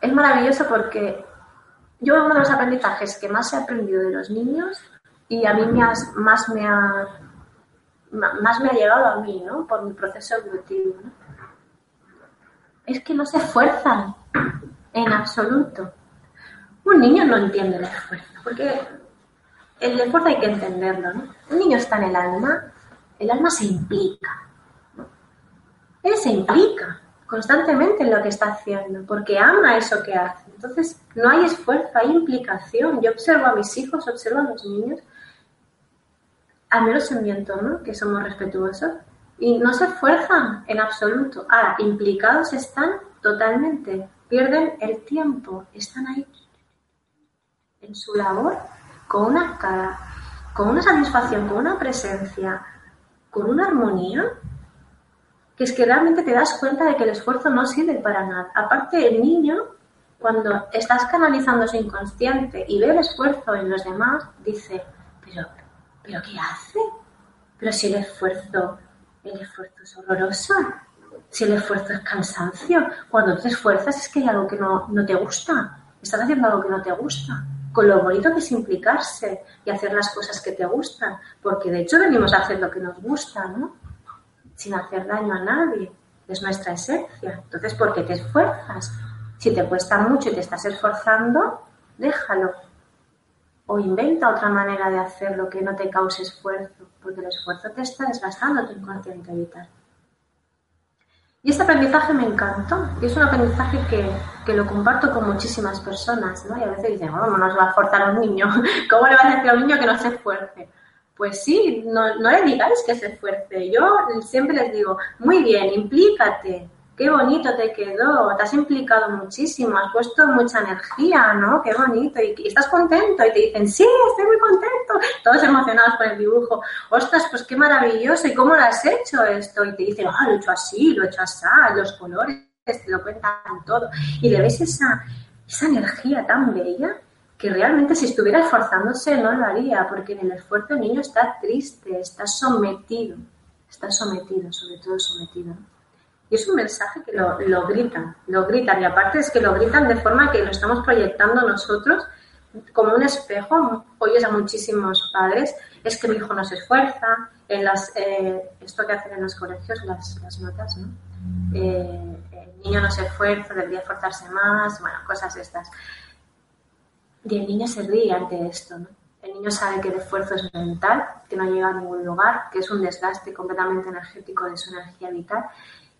[SPEAKER 2] es maravilloso porque yo uno de los aprendizajes que más he aprendido de los niños y a mí me más, me ha, más me ha llegado a mí, ¿no? Por mi proceso evolutivo, Es que no se esfuerzan en absoluto. Un niño no entiende el esfuerzo, porque el esfuerzo hay que entenderlo, ¿no? Un niño está en el alma, el alma se implica. Él se implica constantemente en lo que está haciendo, porque ama eso que hace. Entonces, no hay esfuerzo, hay implicación. Yo observo a mis hijos, observo a los niños, al menos en mi entorno, que somos respetuosos, y no se esfuerzan en absoluto. Ahora, implicados están totalmente, pierden el tiempo, están ahí en su labor con una cara, con una satisfacción, con una presencia, con una armonía, que es que realmente te das cuenta de que el esfuerzo no sirve para nada. Aparte, el niño, cuando estás canalizando su inconsciente y ve el esfuerzo en los demás, dice, pero, pero ¿qué hace? Pero si el esfuerzo, el esfuerzo es horroroso, si el esfuerzo es cansancio, cuando te esfuerzas es que hay algo que no, no te gusta, estás haciendo algo que no te gusta con lo bonito que es implicarse y hacer las cosas que te gustan, porque de hecho venimos a hacer lo que nos gusta, ¿no? Sin hacer daño a nadie, es nuestra esencia. Entonces, ¿por qué te esfuerzas? Si te cuesta mucho y te estás esforzando, déjalo. O inventa otra manera de hacerlo que no te cause esfuerzo, porque el esfuerzo te está desgastando tu inconsciente vital. Y este aprendizaje me encantó, y es un aprendizaje que, lo comparto con muchísimas personas, ¿no? Y a veces dicen, ¿cómo nos va a forzar un niño? ¿Cómo le va a decir a un niño que no se esfuerce? Pues sí, no, no le digáis que se esfuerce. Yo siempre les digo, muy bien, implícate, qué bonito te quedó, te has implicado muchísimo, has puesto mucha energía, ¿no? Qué bonito, y, estás contento, y te dicen, sí, estoy muy contento, todos emocionados por el dibujo, ostras, pues qué maravilloso, ¿y cómo lo has hecho esto? Y te dicen, ah, lo he hecho así, lo he hecho así, los colores, te lo cuentan todo, y le ves esa, esa energía tan bella que realmente si estuviera esforzándose no lo haría, porque en el esfuerzo el niño está triste, está sometido, está sometido, sobre todo sometido. Y es un mensaje que lo, lo gritan, lo gritan. Y aparte es que lo gritan de forma que lo estamos proyectando nosotros como un espejo. Oyes a muchísimos padres, es que mi hijo no se esfuerza, en las, eh, esto que hacen en los colegios, las, las notas, ¿no? Eh, el niño no se esfuerza, debería esforzarse más, bueno, cosas estas. Y el niño se ríe ante esto, ¿no? El niño sabe que el esfuerzo es mental, que no llega a ningún lugar, que es un desgaste completamente energético de su energía vital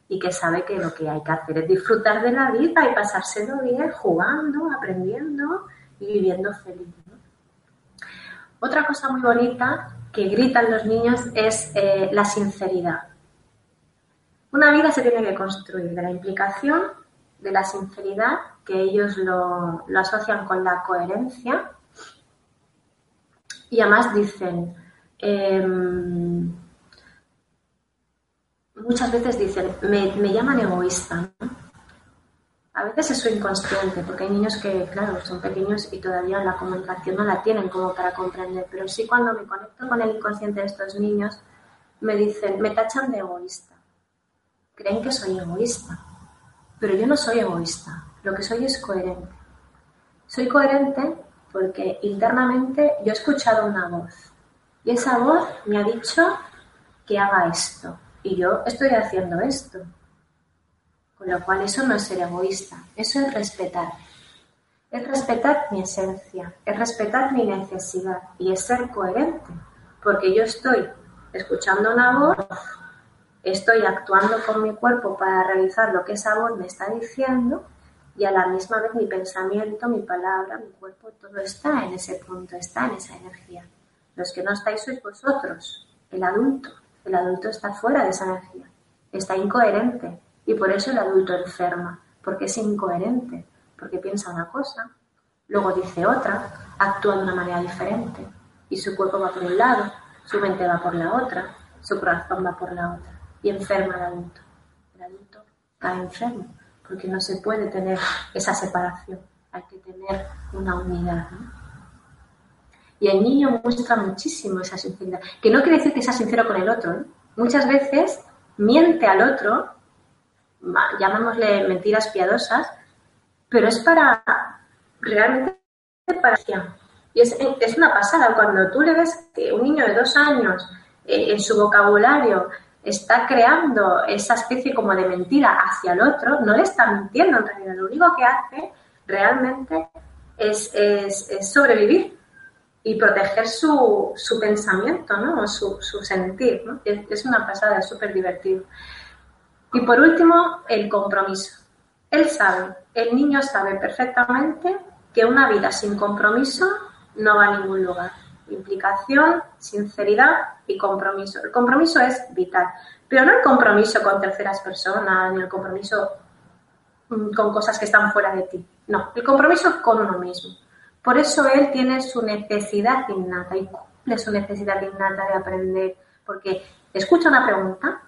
[SPEAKER 2] y que sabe que lo que hay que hacer es disfrutar de la vida y pasárselo bien jugando, aprendiendo y viviendo feliz. Otra cosa muy bonita que gritan los niños es eh, la sinceridad. Una vida se tiene que construir de la implicación, de la sinceridad, que ellos lo, asocian con la coherencia, Y además dicen, em, muchas veces dicen, me, llaman egoísta. A veces eso es inconsciente, porque hay niños que, claro, son pequeños y todavía la comunicación no la tienen como para comprender, pero sí cuando me conecto con el inconsciente de estos niños, me dicen, me tachan de egoísta. Creen que soy egoísta, pero yo no soy egoísta, lo que soy es coherente. Soy coherente porque internamente yo he escuchado una voz y esa voz me ha dicho que haga esto y yo estoy haciendo esto. Con lo cual eso no es ser egoísta, eso es respetar. Es respetar mi esencia, es respetar mi necesidad y es ser coherente, porque yo estoy escuchando una voz, estoy actuando con mi cuerpo para realizar lo que esa voz me está diciendo y a la misma vez mi pensamiento, mi palabra, mi cuerpo, todo está en ese punto, está en esa energía. Los que no estáis sois vosotros, el adulto. El adulto está fuera de esa energía, está incoherente y por eso el adulto enferma, porque es incoherente, porque piensa una cosa, luego dice otra, actúa de una manera diferente y su cuerpo va por un lado, su mente va por la otra, su corazón va por la otra y enferma al adulto. El adulto está enfermo porque no se puede tener esa separación, hay que tener una unidad. Y el niño muestra muchísimo esa sinceridad, que no quiere decir que sea sincero con el otro. ¿eh? Muchas veces miente al otro, llamémosle mentiras piadosas, pero es para realmente para y es, es, una pasada cuando tú le ves que un niño de dos años eh, en su vocabulario está creando esa especie como de mentira hacia el otro, no le está mintiendo en realidad, lo único que hace realmente es, sobrevivir y proteger su, pensamiento, ¿no? su, su sentir. ¿no? Es, una pasada, es súper divertido. Y por último, el compromiso. Él sabe, el niño sabe perfectamente que una vida sin compromiso no va a ningún lugar implicación, sinceridad y compromiso. El compromiso es vital, pero no el compromiso con terceras personas ni el compromiso mm, con cosas que están fuera de ti. No, el compromiso con uno mismo. Por eso él tiene su necesidad innata y cumple su necesidad innata de aprender, porque escucha una pregunta,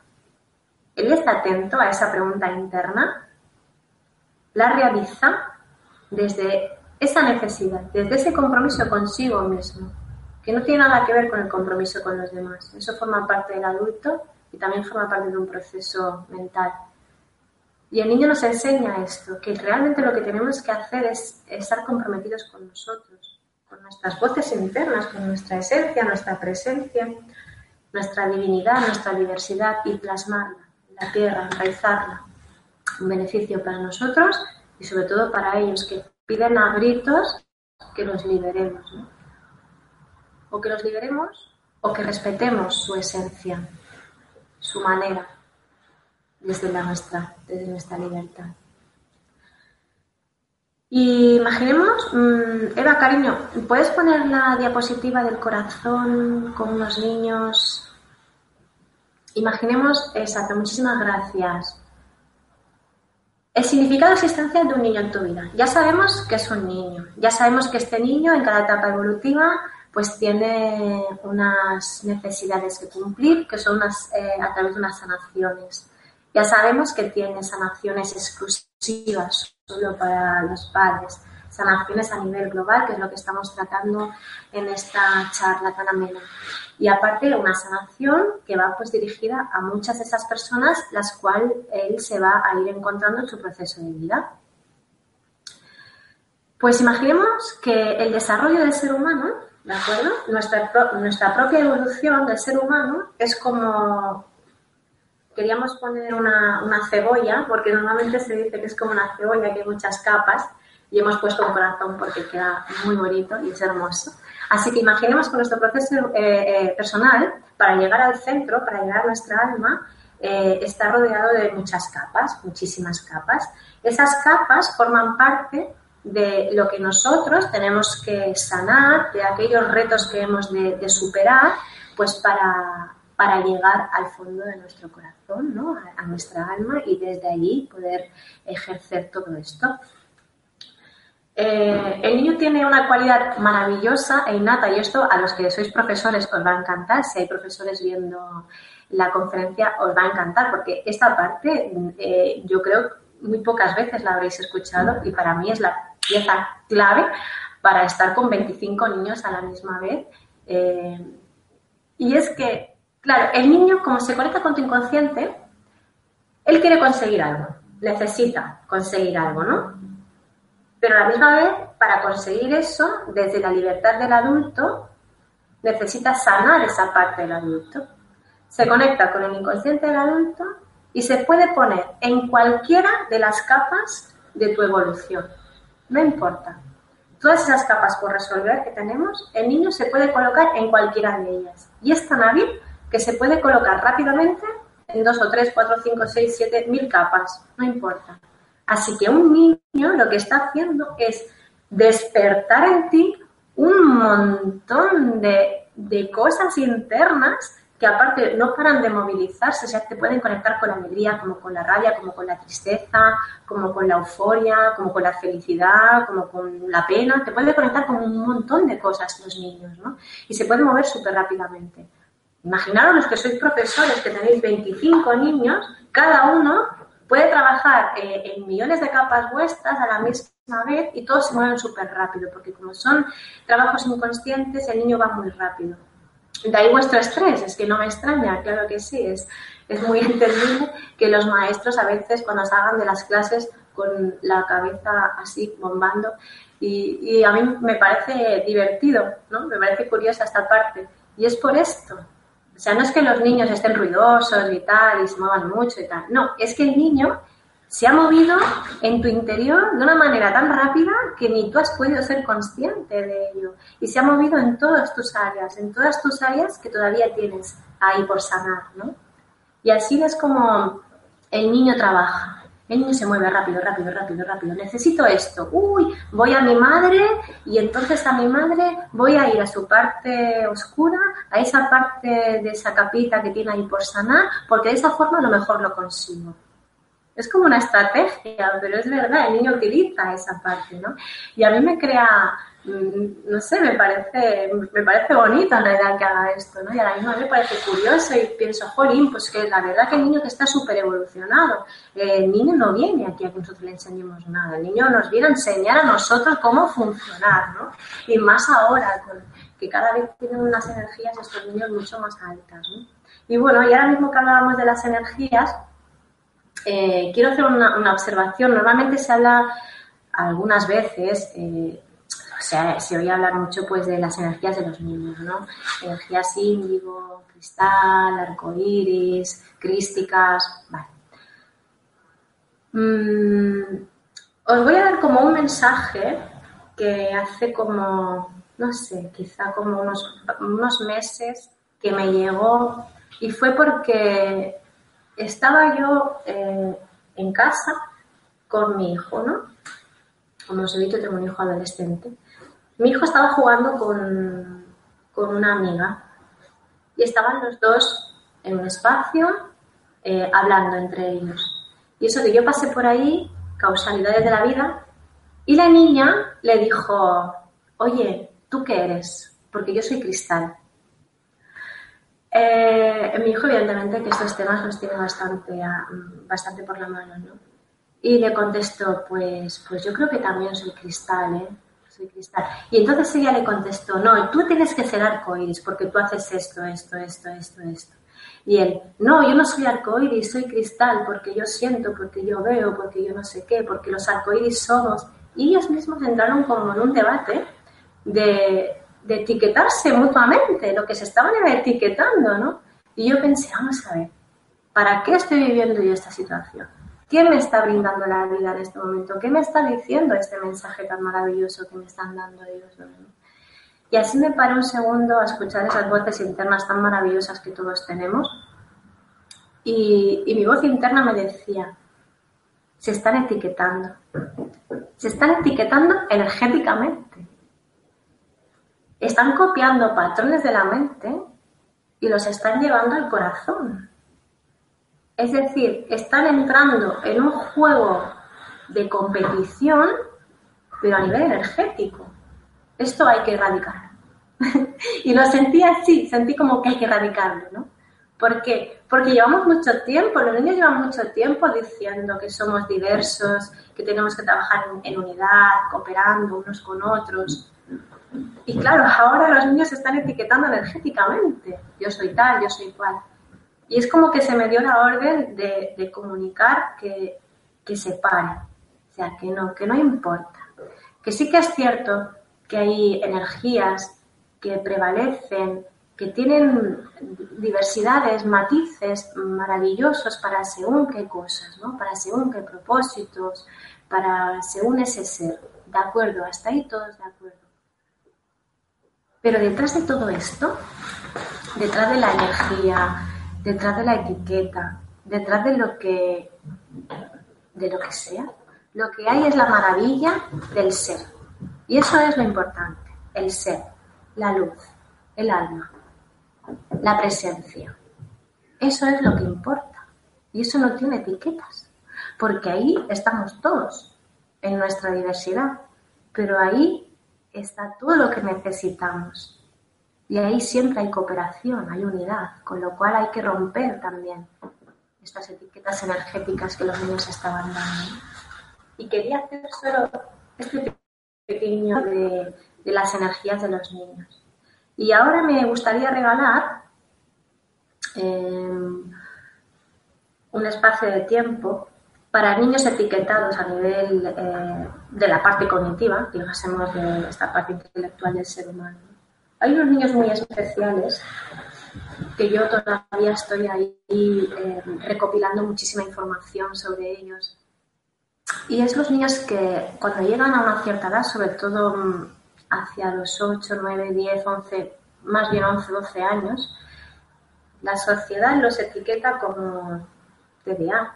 [SPEAKER 2] él está atento a esa pregunta interna, la realiza desde esa necesidad, desde ese compromiso consigo mismo que no tiene nada que ver con el compromiso con los demás. Eso forma parte del adulto y también forma parte de un proceso mental. Y el niño nos enseña esto, que realmente lo que tenemos que hacer es estar comprometidos con nosotros, con nuestras voces internas, con nuestra esencia, nuestra presencia, nuestra divinidad, nuestra diversidad y plasmarla en la tierra, enraizarla. Un beneficio para nosotros y sobre todo para ellos que piden a gritos que los liberemos. ¿no? O que los liberemos o que respetemos su esencia, su manera, desde nuestra, desde nuestra libertad. Y imaginemos, mm, Eva, cariño, ¿puedes poner la diapositiva del corazón con unos niños? Imaginemos, exacto, muchísimas gracias. El significado existencial de un niño en tu vida. Ya sabemos que es un niño, ya sabemos que este niño en cada etapa evolutiva pues tiene unas necesidades que cumplir, que son unas, eh, a través de unas sanaciones. Ya sabemos que tiene sanaciones exclusivas solo para los padres, sanaciones a nivel global, que es lo que estamos tratando en esta charla tan amena. Y aparte una sanación que va pues dirigida a muchas de esas personas, las cuales él se va a ir encontrando en su proceso de vida. Pues imaginemos que el desarrollo del ser humano ¿De acuerdo? Nuestra, nuestra propia evolución del ser humano es como queríamos poner una, una, cebolla, porque normalmente se dice que es como una cebolla que hay muchas capas, y hemos puesto un corazón porque queda muy bonito y es hermoso. Así que imaginemos que nuestro proceso eh, eh, personal, para llegar al centro, para llegar a nuestra alma, eh, está rodeado de muchas capas, muchísimas capas. Esas capas forman parte de lo que nosotros tenemos que sanar, de aquellos retos que hemos de, superar, pues para, para, llegar al fondo de nuestro corazón, ¿no? a, nuestra alma y desde allí poder ejercer todo esto. Eh, el niño tiene una cualidad maravillosa e innata y esto a los que sois profesores os va a encantar. Si hay profesores viendo la conferencia os va a encantar porque esta parte eh, yo creo muy pocas veces la habréis escuchado y para mí es la pieza clave para estar con 25 niños a la misma vez. Eh, y es que, claro, el niño como se conecta con tu inconsciente, él quiere conseguir algo, necesita conseguir algo, ¿no? Pero a la misma vez, para conseguir eso, desde la libertad del adulto, necesita sanar esa parte del adulto. Se conecta con el inconsciente del adulto y se puede poner en cualquiera de las capas de tu evolución. No importa. Todas esas capas por resolver que tenemos, el niño se puede colocar en cualquiera de ellas. Y es tan hábil que se puede colocar rápidamente en dos o tres, cuatro, cinco, seis, siete, mil capas. No importa. Así que un niño lo que está haciendo es despertar en ti un montón de, de cosas internas que aparte no paran de movilizarse, o sea, te pueden conectar con la alegría, como con la rabia, como con la tristeza, como con la euforia, como con la felicidad, como con la pena, te pueden conectar con un montón de cosas los niños, ¿no? Y se pueden mover súper rápidamente. Imaginaros que sois profesores, que tenéis 25 niños, cada uno puede trabajar eh, en millones de capas vuestras a la misma vez y todos se mueven súper rápido, porque como son trabajos inconscientes, el niño va muy rápido. De ahí vuestro estrés, es que no me extraña, claro que sí, es, es muy entendible que los maestros a veces cuando salgan de las clases con la cabeza así bombando y, y, a mí me parece divertido, ¿no? Me parece curiosa esta parte. Y es por esto. O sea, no es que los niños estén ruidosos y tal y se muevan mucho y tal. No, es que el niño se ha movido en tu interior de una manera tan rápida que ni tú has podido ser consciente de ello. Y se ha movido en todas tus áreas, en todas tus áreas que todavía tienes ahí por sanar, ¿no? Y así es como el niño trabaja. El niño se mueve rápido, rápido, rápido, rápido. Necesito esto. Uy, voy a mi madre y entonces a mi madre voy a ir a su parte oscura, a esa parte de esa capita que tiene ahí por sanar, porque de esa forma a lo mejor lo consigo. Es como una estrategia, pero es verdad, el niño utiliza esa parte, ¿no? Y a mí me crea, mm, no sé, me parece, me parece bonito en realidad que haga esto, ¿no? Y a la me parece curioso y pienso, jolín, pues que la verdad que el niño que está súper evolucionado, el niño no viene aquí a que nosotros le enseñemos nada, el niño nos viene a enseñar a nosotros cómo funcionar, ¿no? Y más ahora, que cada vez tienen unas energías estos niños mucho más altas, ¿no? Y bueno, y ahora mismo que hablábamos de las energías, eh, quiero hacer una, observación. Normalmente se habla algunas veces, eh, o sea, se oye hablar mucho pues de las energías de los niños, ¿no? Energías índigo, cristal, arcoíris, crísticas, vale. Mm, os voy a dar como un mensaje que hace como, no sé, quizá como unos, unos meses que me llegó y fue porque estaba yo eh, en casa con mi hijo, ¿no? Como os he dicho, tengo un hijo adolescente. Mi hijo estaba jugando con, una amiga y estaban los dos en un espacio eh, hablando entre ellos. Y eso que yo pasé por ahí, causalidades de la vida, y la niña le dijo, oye, ¿tú qué eres? Porque yo soy cristal. Eh, mi hijo, evidentemente, que estos temas los tiene bastante, bastante por la mano, ¿no? Y le contestó, pues, pues yo creo que también soy cristal, ¿eh? Soy cristal. Y entonces ella le contestó, no, tú tienes que ser arcoíris porque tú haces esto, esto, esto, esto, esto. Y él, no, yo no soy arcoíris, soy cristal porque yo siento, porque yo veo, porque yo no sé qué, porque los arcoíris somos. Y ellos mismos entraron como en un debate de, de etiquetarse mutuamente, lo que se estaban etiquetando, ¿no? Y yo pensé, vamos a ver, ¿para qué estoy viviendo yo esta situación? ¿Quién me está brindando la vida en este momento? ¿Qué me está diciendo este mensaje tan maravilloso que me están dando ellos? Y así me paré un segundo a escuchar esas voces internas tan maravillosas que todos tenemos. Y, y mi voz interna me decía, se están etiquetando. Se están etiquetando energéticamente están copiando patrones de la mente y los están llevando al corazón. Es decir, están entrando en un juego de competición pero a nivel energético. Esto hay que erradicar. y lo sentí así, sentí como que hay que erradicarlo, ¿no? ¿Por qué? Porque llevamos mucho tiempo, los niños llevan mucho tiempo diciendo que somos diversos, que tenemos que trabajar en, unidad, cooperando unos con otros. Y claro, ahora los niños están etiquetando energéticamente. Yo soy tal, yo soy cual. Y es como que se me dio la orden de, comunicar que, que se pare. O sea, que no, que no importa. Que sí que es cierto que hay energías que prevalecen, que tienen diversidades, matices maravillosos para según qué cosas, ¿no? para según qué propósitos, para según ese ser. De acuerdo, hasta ahí todos de acuerdo. Pero detrás de todo esto, detrás de la energía, detrás de la etiqueta, detrás de lo que, de lo que sea, lo que hay es la maravilla del ser. Y eso es lo importante, el ser, la luz, el alma la presencia. Eso es lo que importa. Y eso no tiene etiquetas, porque ahí estamos todos, en nuestra diversidad, pero ahí está todo lo que necesitamos. Y ahí siempre hay cooperación, hay unidad, con lo cual hay que romper también estas etiquetas energéticas que los niños estaban dando. Y quería hacer solo este pequeño de, de las energías de los niños. Y ahora me gustaría regalar em, un espacio de tiempo para niños etiquetados a nivel eh, de la parte cognitiva, digásemos de esta parte intelectual del ser humano. Hay unos niños muy especiales que yo todavía estoy ahí em, recopilando muchísima información sobre ellos. Y es los niños que cuando llegan a una cierta edad, sobre todo mm, hacia los 8, 9, 10, 11, más bien 11, 12 años, la sociedad los etiqueta como TDA,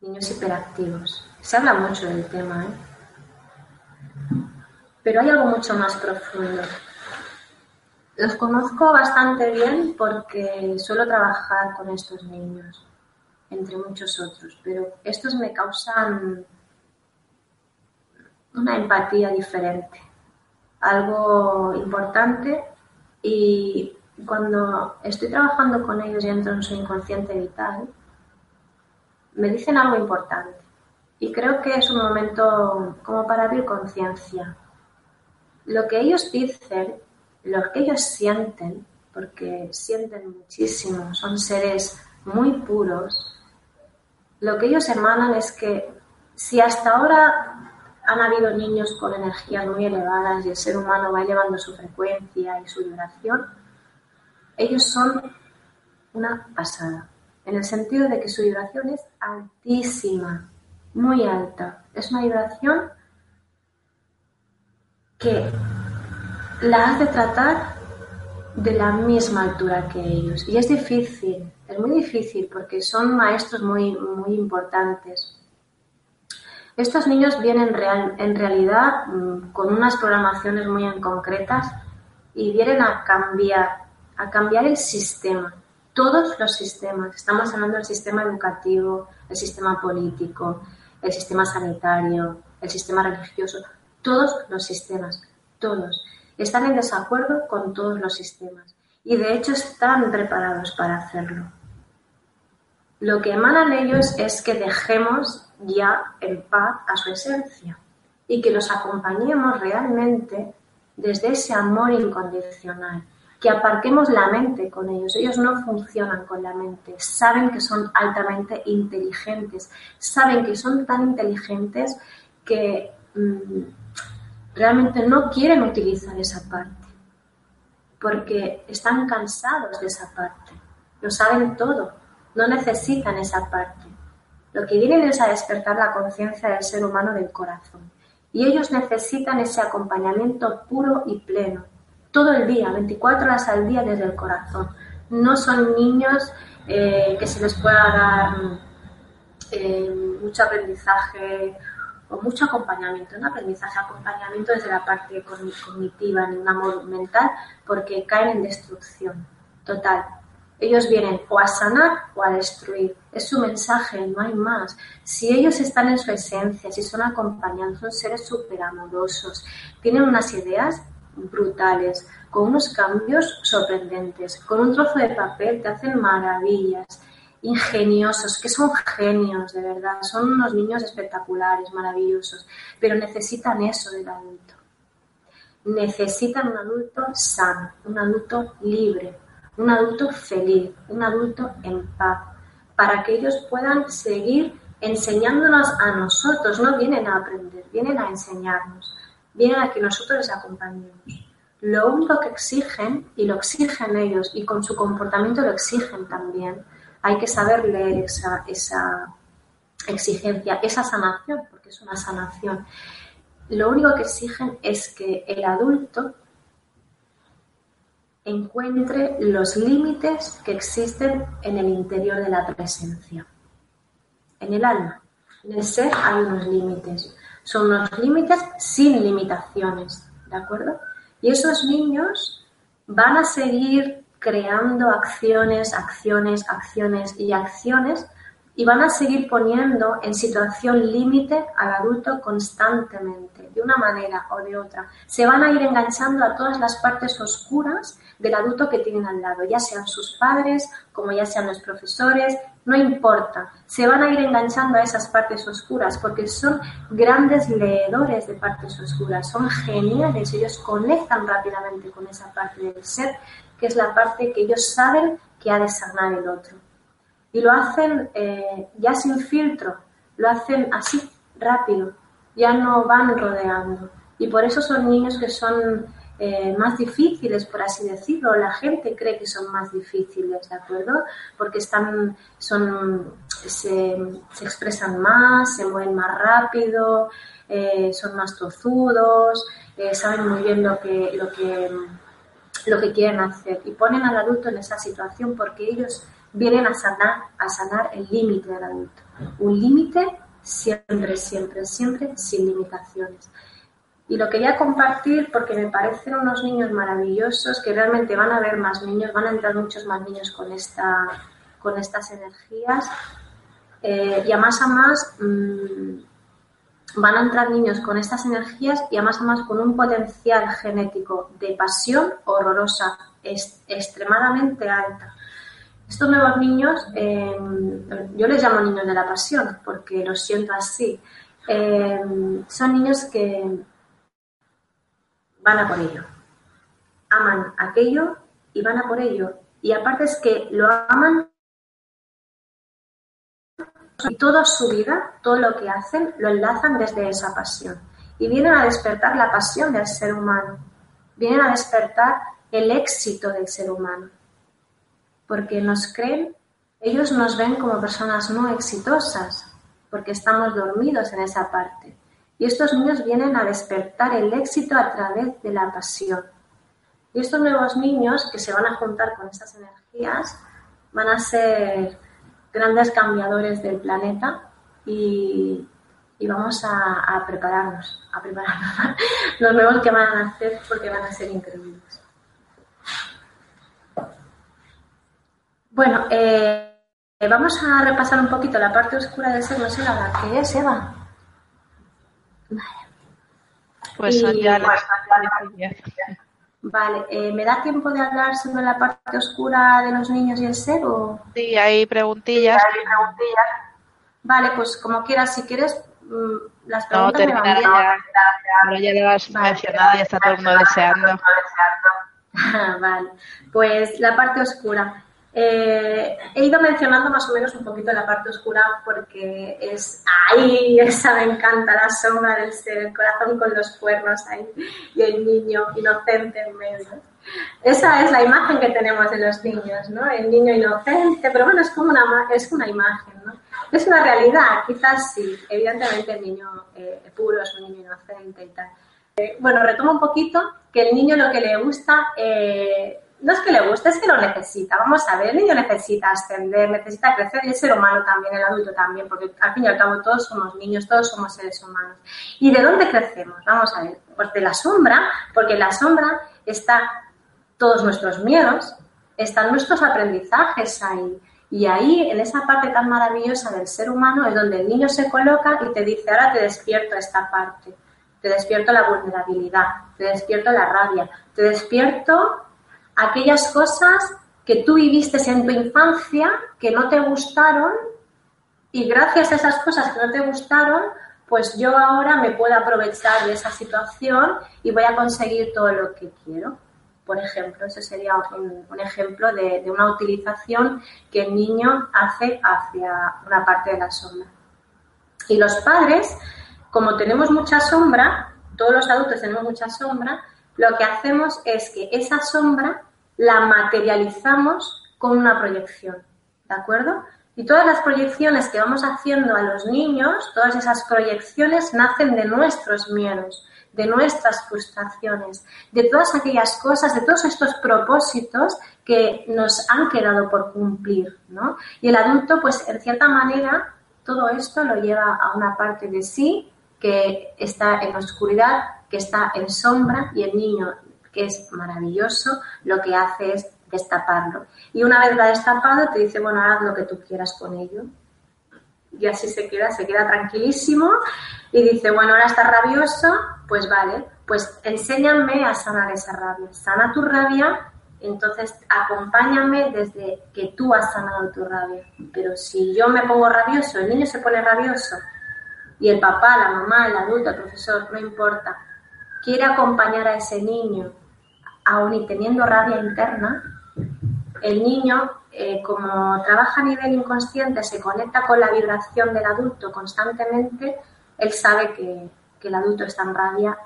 [SPEAKER 2] Niños hiperactivos. Se habla mucho del tema, ¿eh? pero hay algo mucho más profundo. Los conozco bastante bien porque suelo trabajar con estos niños, entre muchos otros, pero estos me causan una empatía diferente, algo importante y cuando estoy trabajando con ellos y entro en su inconsciente vital, me dicen algo importante y creo que es un momento como para abrir conciencia. Lo que ellos dicen, lo que ellos sienten, porque sienten muchísimo, son seres muy puros, lo que ellos emanan es que si hasta ahora han habido niños con energías muy elevadas y el ser humano va elevando su frecuencia y su vibración, ellos son una pasada, en el sentido de que su vibración es altísima, muy alta. Es una vibración que la hace tratar de la misma altura que ellos. Y es difícil, es muy difícil porque son maestros muy, muy importantes. Estos niños vienen real, en realidad mm, con unas programaciones muy concretas y vienen a cambiar, a cambiar el sistema, todos los sistemas. Estamos hablando del sistema educativo, el sistema político, el sistema sanitario, el sistema religioso, todos los sistemas, todos. Están en desacuerdo con todos los sistemas y de hecho están preparados para hacerlo. Lo que emanan ellos es que dejemos ya en paz a su esencia y que los acompañemos realmente desde ese amor incondicional, que aparquemos la mente con ellos. Ellos no funcionan con la mente, saben que son altamente inteligentes, saben que son tan inteligentes que mm, realmente no quieren utilizar esa parte, porque están cansados de esa parte, lo saben todo, no necesitan esa parte. Lo que vienen es a despertar la conciencia del ser humano del corazón. Y ellos necesitan ese acompañamiento puro y pleno, todo el día, 24 horas al día desde el corazón. No son niños eh, que se les pueda dar eh, mucho aprendizaje o mucho acompañamiento, un aprendizaje, acompañamiento desde la parte cognitiva, ni un amor mental, porque caen en destrucción total. Ellos vienen o a sanar o a destruir. Es su mensaje, no hay más. Si ellos están en su esencia, si son acompañados, son seres súper amorosos, tienen unas ideas brutales, con unos cambios sorprendentes, con un trozo de papel te hacen maravillas, ingeniosos, que son genios, de verdad, son unos niños espectaculares, maravillosos, pero necesitan eso del adulto. Necesitan un adulto sano, un adulto libre, un adulto feliz, un adulto en paz, para que ellos puedan seguir enseñándonos a nosotros. No vienen a aprender, vienen a enseñarnos, vienen a que nosotros les acompañemos. Lo único que exigen, y lo exigen ellos, y con su comportamiento lo exigen también, hay que saber leer esa, esa exigencia, esa sanación, porque es una sanación. Lo único que exigen es que el adulto encuentre los límites que existen en el interior de la presencia, en el alma. En el ser hay unos límites. Son unos límites sin limitaciones, ¿de acuerdo? Y esos niños van a seguir creando acciones, acciones, acciones y acciones y van a seguir poniendo en situación límite al adulto constantemente, de una manera o de otra. Se van a ir enganchando a todas las partes oscuras del adulto que tienen al lado, ya sean sus padres, como ya sean los profesores, no importa. Se van a ir enganchando a esas partes oscuras porque son grandes leedores de partes oscuras, son geniales, ellos conectan rápidamente con esa parte del ser, que es la parte que ellos saben que ha de sanar el otro y lo hacen eh, ya sin filtro, lo hacen así, rápido, ya no van rodeando. Y por eso son niños que son eh, más difíciles, por así decirlo. La gente cree que son más difíciles, ¿de acuerdo? Porque están, son, se, expresan más, se mueven más rápido, eh, son más tozudos, saben muy bien lo que, lo que, lo que quieren hacer. Y ponen al adulto en esa situación porque ellos vienen a sanar, a sanar el límite del adulto. Un límite siempre, siempre, siempre sin limitaciones. Y lo quería compartir porque me parecen unos niños maravillosos que realmente van a haber más niños, van a entrar muchos más niños con, esta, con estas energías. Eh, y a más a más mm, van a entrar niños con estas energías y a más a más con un potencial genético de pasión horrorosa, es, extremadamente alta. Estos nuevos niños, em, yo les llamo niños de la pasión porque los siento así, em, son niños que van a por ello, aman aquello y van a por ello. Y aparte es que lo aman y toda su vida, todo lo que hacen, lo enlazan desde esa pasión. Y vienen a despertar la pasión del ser humano, vienen a despertar el éxito del ser humano porque nos creen, ellos nos ven como personas no exitosas, porque estamos dormidos en esa parte. Y estos niños vienen a despertar el éxito a través de la pasión. Y estos nuevos niños que se van a juntar con estas energías van a ser grandes cambiadores del planeta y, vamos a, a, prepararnos, a prepararnos los nuevos que van a hacer porque van a ser increíbles. Bueno, eh, vamos a repasar un poquito la parte oscura del ser, no sé la que es, Eva.
[SPEAKER 1] Vale. Pues ya
[SPEAKER 2] Vale, eh, ¿me da tiempo de hablar sobre la parte oscura de los niños y el ser? O...
[SPEAKER 1] Sí, hay preguntillas.
[SPEAKER 2] Sí, hay preguntillas. Vale, pues como quieras, si quieres, mm, las preguntas
[SPEAKER 1] no, terminar ya. Ahora ya lo has mencionado y está todo el mundo deseando.
[SPEAKER 2] vale, pues la parte oscura. Eh, he ido mencionando más o menos un poquito la parte oscura porque es ahí, esa me encanta, la sombra del ser, el corazón con los cuernos ahí y el niño inocente en medio. Esa es la imagen que tenemos de los niños, ¿no? El niño inocente, pero bueno, es como una, es una imagen, ¿no? Es una realidad, quizás sí, evidentemente el niño eh, puro es un niño inocente y tal. Eh, bueno, retomo un poquito que el niño lo que le gusta eh, no es que le guste, es que lo necesita. Vamos a ver, el niño necesita ascender, necesita crecer y el ser humano también, el adulto también, porque al fin y al cabo todos somos niños, todos somos seres humanos. ¿Y de dónde crecemos? Vamos a ver, pues de la sombra, porque en la sombra está todos nuestros miedos, están nuestros aprendizajes ahí. Y ahí, en esa parte tan maravillosa del ser humano, es donde el niño se coloca y te dice, ahora te despierto esta parte, te despierto la vulnerabilidad, te despierto la rabia, te despierto aquellas cosas que tú viviste en tu infancia que no te gustaron y gracias a esas cosas que no te gustaron, pues yo ahora me puedo aprovechar de esa situación y voy a conseguir todo lo que quiero. Por ejemplo, ese sería un, ejemplo de, una utilización que el niño hace hacia una parte de la sombra. Y los padres, como tenemos mucha sombra, todos los adultos tenemos mucha sombra, lo que hacemos es que esa sombra la materializamos con una proyección. ¿De acuerdo? Y todas las proyecciones que vamos haciendo a los niños, todas esas proyecciones nacen de nuestros miedos, de nuestras frustraciones, de todas aquellas cosas, de todos estos propósitos que nos han quedado por cumplir, ¿no? Y el adulto, pues en cierta manera, todo esto lo lleva a una parte de sí que está en oscuridad, que está en sombra, y el niño, que es maravilloso, lo que hace es destaparlo. Y una vez lo ha destapado, te dice, bueno, haz lo que tú quieras con ello. Y así se queda, se queda tranquilísimo y dice, bueno, ahora está rabioso, pues vale, pues enséñame a sanar esa rabia. Sana tu rabia, entonces acompáñame desde que tú has sanado tu rabia. Pero si yo me pongo rabioso, el niño se pone rabioso y el papá, la mamá, el adulto, el profesor, no importa, quiere acompañar a ese niño, aún y teniendo rabia interna, el niño, eh, como trabaja a nivel inconsciente, se conecta con la vibración del adulto constantemente, él sabe que, que el adulto está en rabia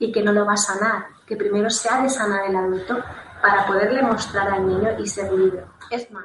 [SPEAKER 2] y que no lo va a sanar, que primero se ha de sanar el adulto para poderle mostrar al niño y ser libre. Es más.